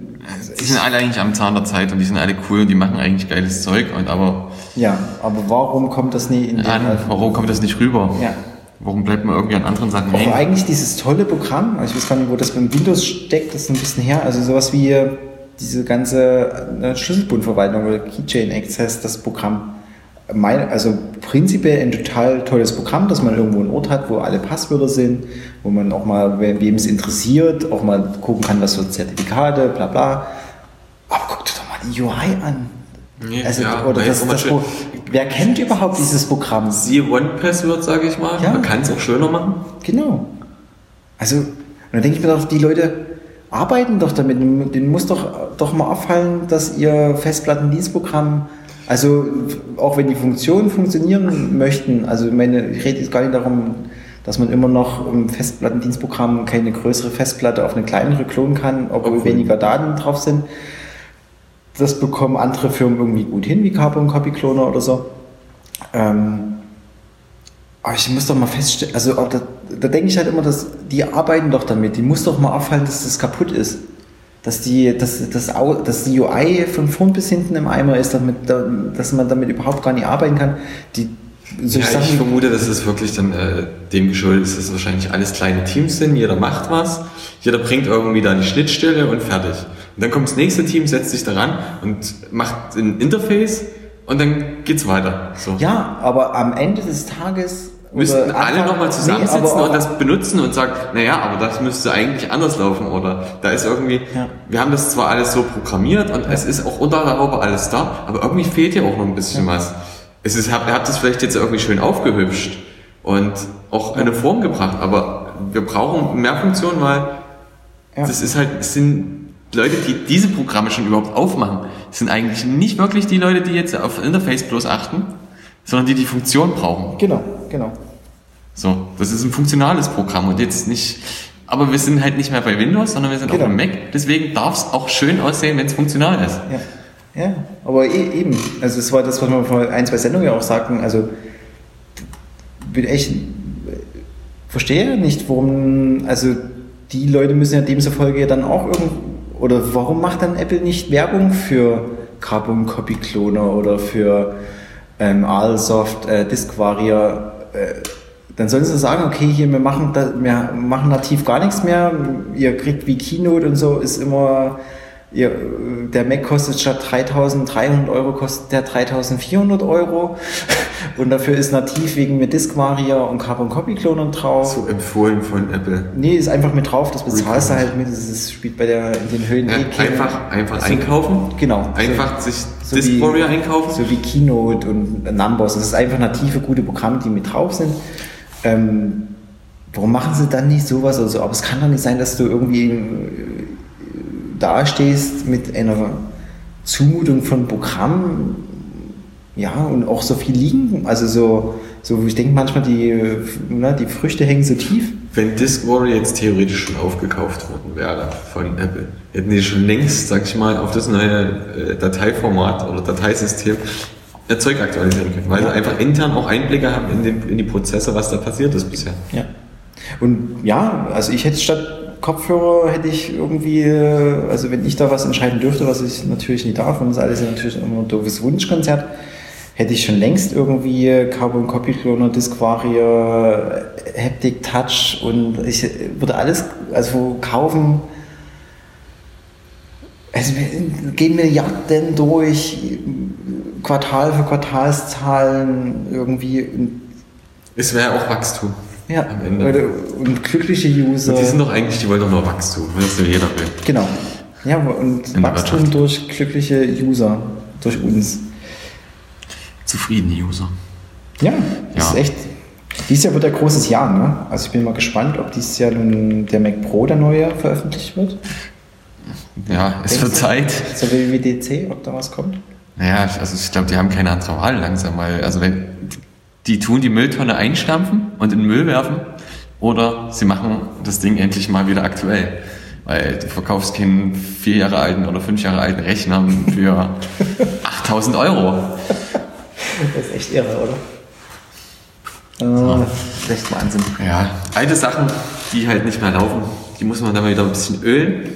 Die sind alle eigentlich am Zahn der Zeit und die sind alle cool und die machen eigentlich geiles Zeug und aber. Ja, aber warum kommt das nie in den. An, warum kommt das nicht rüber? Ja. Warum bleibt man irgendwie an anderen Sachen hängen? eigentlich dieses tolle Programm, also ich weiß gar nicht, wo das beim Windows steckt, das ist ein bisschen her, also sowas wie diese ganze äh, Schlüsselbundverwaltung oder Keychain Access, das Programm mein, also prinzipiell ein total tolles Programm, dass man irgendwo einen Ort hat, wo alle Passwörter sind, wo man auch mal, wem es interessiert, auch mal gucken kann, was für Zertifikate, bla bla. Aber guck dir doch mal die UI an. Nee, also, ja, oder das, das, das, wer kennt überhaupt dieses Programm? Siehe One-Password, sage ich mal. Ja. Man kann es auch schöner machen. Genau. Also, und dann denke ich mir doch, die Leute arbeiten doch damit. Denen muss doch, doch mal auffallen, dass ihr Festplattendienstprogramm also auch wenn die Funktionen funktionieren möchten, also ich meine, ich rede jetzt gar nicht darum, dass man immer noch im Festplattendienstprogramm keine größere Festplatte auf eine kleinere klonen kann, obwohl okay. weniger Daten drauf sind. Das bekommen andere Firmen irgendwie gut hin, wie Carbon Copy Cloner oder so. Ähm, aber ich muss doch mal feststellen, also da, da denke ich halt immer, dass die arbeiten doch damit. Die muss doch mal auffallen, dass das kaputt ist dass die, dass, dass, dass die UI von vorn bis hinten im Eimer ist, damit, dass man damit überhaupt gar nicht arbeiten kann. Die, so ja, ich vermute, dass es wirklich dann äh, dem geschuldet ist, dass wahrscheinlich alles kleine Teams sind, jeder macht was, jeder bringt irgendwie da die Schnittstelle und fertig. Und dann kommt das nächste Team, setzt sich daran und macht ein Interface und dann geht's weiter. So. Ja, aber am Ende des Tages müssten alle nochmal zusammensitzen nee, und das benutzen und sagen, naja, aber das müsste eigentlich anders laufen oder da ist irgendwie, ja. wir haben das zwar alles so programmiert und ja. es ist auch unter der Haube alles da, aber irgendwie fehlt ja auch noch ein bisschen ja. was. Es ist, ihr habt das vielleicht jetzt irgendwie schön aufgehübscht und auch eine Form gebracht, aber wir brauchen mehr Funktionen, weil das ist halt, es sind Leute, die diese Programme schon überhaupt aufmachen, sind eigentlich nicht wirklich die Leute, die jetzt auf Interface bloß achten, sondern die die Funktion brauchen. Genau, genau. So, das ist ein funktionales Programm und jetzt nicht aber wir sind halt nicht mehr bei Windows, sondern wir sind Genau. auf dem Mac. Deswegen darf es auch schön aussehen, wenn es funktional ist. Ja, ja, aber e eben. Also das war das, was wir vor ein, zwei Sendungen ja auch sagten. Also bin echt verstehe nicht, warum. Also die Leute müssen ja demzufolge dann auch irgend oder warum macht dann Apple nicht Werbung für Carbon Copy Cloner oder für ähm, Alsoft äh, Disk Varia? Äh, dann sollen sie sagen, okay, hier wir machen, da, wir machen nativ gar nichts mehr. Ihr kriegt wie Keynote und so ist immer Ihr, der Mac kostet statt 3300 Euro, kostet der 3400 Euro. Und dafür ist nativ wegen mit Disk und Carbon Copy Cloner drauf. So empfohlen von Apple. Nee, ist einfach mit drauf, das bezahlst du halt mit, das spielt bei der, in den Höhen Ja, eh keine- einfach einfach so- einkaufen. Genau. Einfach sich So Disk Warrior einkaufen. So wie Keynote und Numbers. Das ist einfach native, gute Programme, die mit drauf sind. Ähm, warum machen sie dann nicht sowas oder so? Aber es kann doch nicht sein, dass du irgendwie äh, dastehst mit einer Zumutung von Programmen, ja, und auch so viel liegen. Also so, so ich denke manchmal, die, na, die Früchte hängen so tief. Wenn Disk Warrior jetzt theoretisch schon aufgekauft worden wäre von Apple, hätten die schon längst, sag ich mal, auf das neue äh, Dateiformat oder Dateisystem Zeug aktualisieren können, weil sie einfach intern auch Einblicke haben in, den, in die Prozesse, was da passiert ist bisher. Ja. Und ja, also ich hätte statt Kopfhörer hätte ich irgendwie, äh, also wenn ich da was entscheiden dürfte, was ich natürlich nicht darf, und das alles ist natürlich immer ein doofes Wunschkonzert, hätte ich schon längst irgendwie Carbon Copy Cloner, Disk Varia, Haptic Touch und ich würde alles also kaufen. Also gehen Milliarden durch, Quartal für Quartalszahlen irgendwie. Es wäre auch Wachstum. Ja, Am Ende. Oder, und glückliche User. Und die sind doch eigentlich, die wollen doch nur Wachstum, wenn das nur jeder will. genau. Ja, und Wachstum durch glückliche User, durch uns. Zufriedene User. Ja, Ja. ist echt. Dieses Jahr wird ein großes Jahr, ne? Also ich bin mal gespannt, ob dieses Jahr nun der Mac Pro der neue veröffentlicht wird. Ja, es wird? Zeit. So wie WWDC, ob da was kommt. Naja, also ich glaube, die haben keine andere Wahl langsam, weil, also wenn, die tun die Mülltonne einstampfen und in den Müll werfen oder sie machen das Ding endlich mal wieder aktuell. Weil du verkaufst keinen vier Jahre alten oder fünf Jahre alten Rechner für 8000 Euro. Das ist echt irre, oder? Äh, das ist echt Wahnsinn. Ja, alte Sachen, die halt nicht mehr laufen, die muss man dann mal wieder ein bisschen ölen.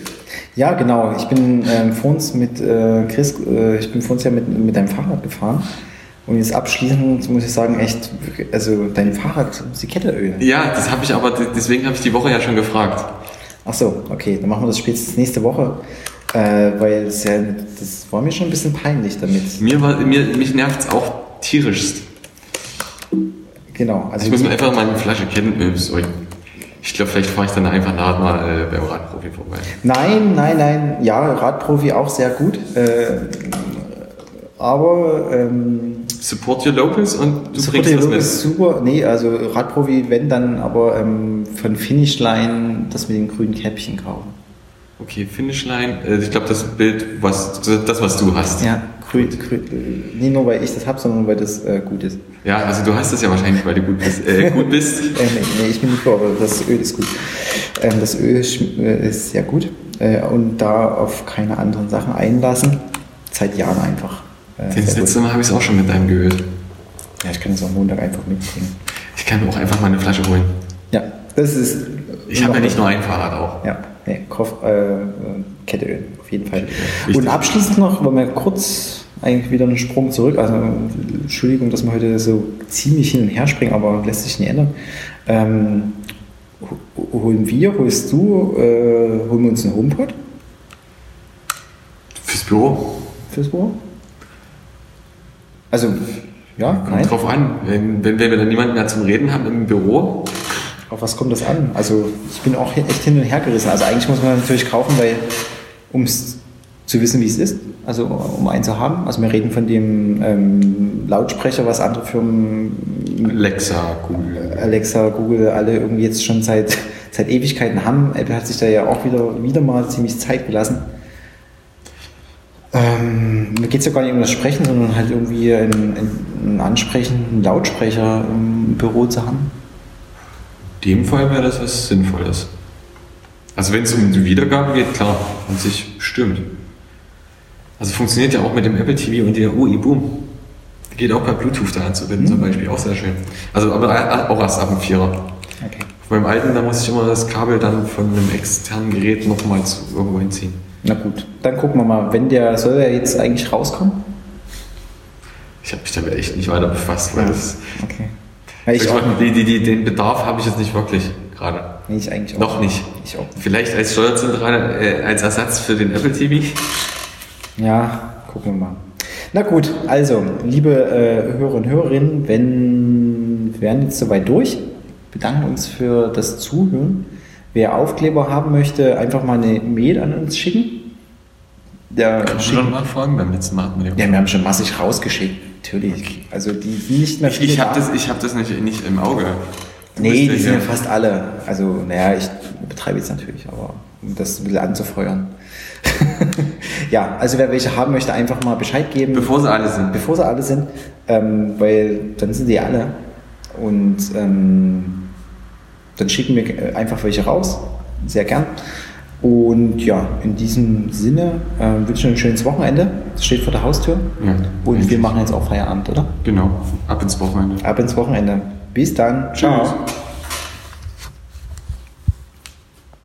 Ja, genau. Ich bin ähm, vor uns mit äh, Chris, äh, ich bin vor uns ja mit, mit deinem Fahrrad gefahren. Und jetzt abschließend muss ich sagen, echt, also dein Fahrrad muss die Kette ölen. Ja, das habe ich aber, deswegen habe ich die Woche ja schon gefragt. Ach so, okay, dann machen wir das spätestens nächste Woche. Äh, weil es ja, das war mir schon ein bisschen peinlich damit. Mir war, mir, mich nervt es auch tierischst. Genau. Also Ich muss mir einfach mal eine Flasche Kettenöl besorgen. Ich glaube, vielleicht fahre ich dann einfach nachher mal äh, beim Radprofi vorbei. Nein, nein, nein. Ja, Radprofi auch sehr gut. Äh, aber ähm, Support your locals und du Support bringst das Your mit. ist super. Nee, also Radprofi, wenn dann aber ähm, von Finishline das mit den grünen Käppchen kaufen. Okay, Finishline. Äh, ich glaube, das Bild, was das, was du hast. Ja, grün, grün. Nicht nur, weil ich das habe, sondern weil das äh, gut ist. Ja, also du hast das ja wahrscheinlich, weil du gut bist. Äh, gut bist. Äh, nee, nee, ich bin nicht vor, aber das Öl ist gut. Ähm, das Öl schm- äh, ist sehr gut. Äh, und da auf keine anderen Sachen einlassen. Seit Jahren einfach. Äh, Das letzte Mal habe ich es auch schon mit deinem geölt. Ja, ich kann das am Montag einfach mitbringen. Ich kann mir auch einfach mal eine Flasche holen. Ja, das ist. Ich habe ja nicht nur ein Fahrrad auch. Ja, nee, Kauf, äh, Ketteöl, auf jeden Fall. Wichtig. Und abschließend noch, wollen wir kurz eigentlich wieder einen Sprung zurück. Also, Entschuldigung, dass wir heute so ziemlich hin und her springen, aber lässt sich nicht ändern. Ähm, ho- holen wir, holst du, äh, holen wir uns einen HomePod Fürs Büro. fürs Büro? Also, ja, Kommt nein. drauf an. Wenn, wenn, wenn wir dann niemanden mehr zum Reden haben im Büro, Auf was kommt das an? Also ich bin auch echt hin und her gerissen. Also eigentlich muss man natürlich kaufen, weil um es zu wissen, wie es ist, also um einen zu haben. Also wir reden von dem ähm, Lautsprecher, was andere Firmen, Alexa, Google. Alexa, Google, alle irgendwie jetzt schon seit, seit Ewigkeiten haben. Apple hat sich da ja auch wieder, wieder mal ziemlich Zeit gelassen. Ähm, mir geht es ja gar nicht um das Sprechen, sondern halt irgendwie einen, einen ansprechenden Lautsprecher im Büro zu haben. In dem Fall wäre das was Sinnvolles. Also wenn es um die Wiedergabe geht, klar, an sich stimmt. Also funktioniert ja auch mit dem Apple TV und der UI Boom. Geht auch per Bluetooth da anzubinden, mhm. zum Beispiel, auch sehr schön. Also aber auch erst ab dem Vierer. Okay. Meinem alten, da muss ich immer das Kabel dann von einem externen Gerät nochmals irgendwo hinziehen. Na gut, dann gucken wir mal, wenn der, soll der jetzt eigentlich rauskommen? Ich habe mich damit echt nicht weiter befasst, weil ja. das. Okay. Ja, ich auch die, die, die, den Bedarf habe ich jetzt nicht wirklich gerade. Nee, ich eigentlich auch. Noch nicht. Ich auch. Vielleicht als Steuerzentrale, äh, als Ersatz für den Apple TV. Ja, gucken wir mal. Na gut, also, liebe äh, Hörer und Hörerinnen, wenn, wir werden jetzt soweit durch. Bedanken uns für das Zuhören. Wer Aufkleber haben möchte, einfach mal eine Mail an uns schicken. Der Kann man schon mal fragen beim letzten Mal? Dem ja, wir haben schon massig rausgeschickt. Natürlich. Also die nicht mehr viele. Ich, ich habe das, ich hab das nicht, nicht im Auge. Du nee, die sind ja fast alle. Also, naja, ich betreibe jetzt natürlich, aber um das ein bisschen anzufeuern. ja, also wer welche haben möchte, einfach mal Bescheid geben. Bevor sie alle sind. Bevor sie alle sind, ähm, weil dann sind die alle. Und ähm, dann schicken wir einfach welche raus. Sehr gern. Und ja, in diesem Sinne äh, wünsche ich ein schönes Wochenende. Das steht vor der Haustür. Ja, und richtig. wir machen jetzt auch Feierabend, oder? Genau. Ab ins Wochenende. Ab ins Wochenende. Bis dann. Ciao. Tschüss.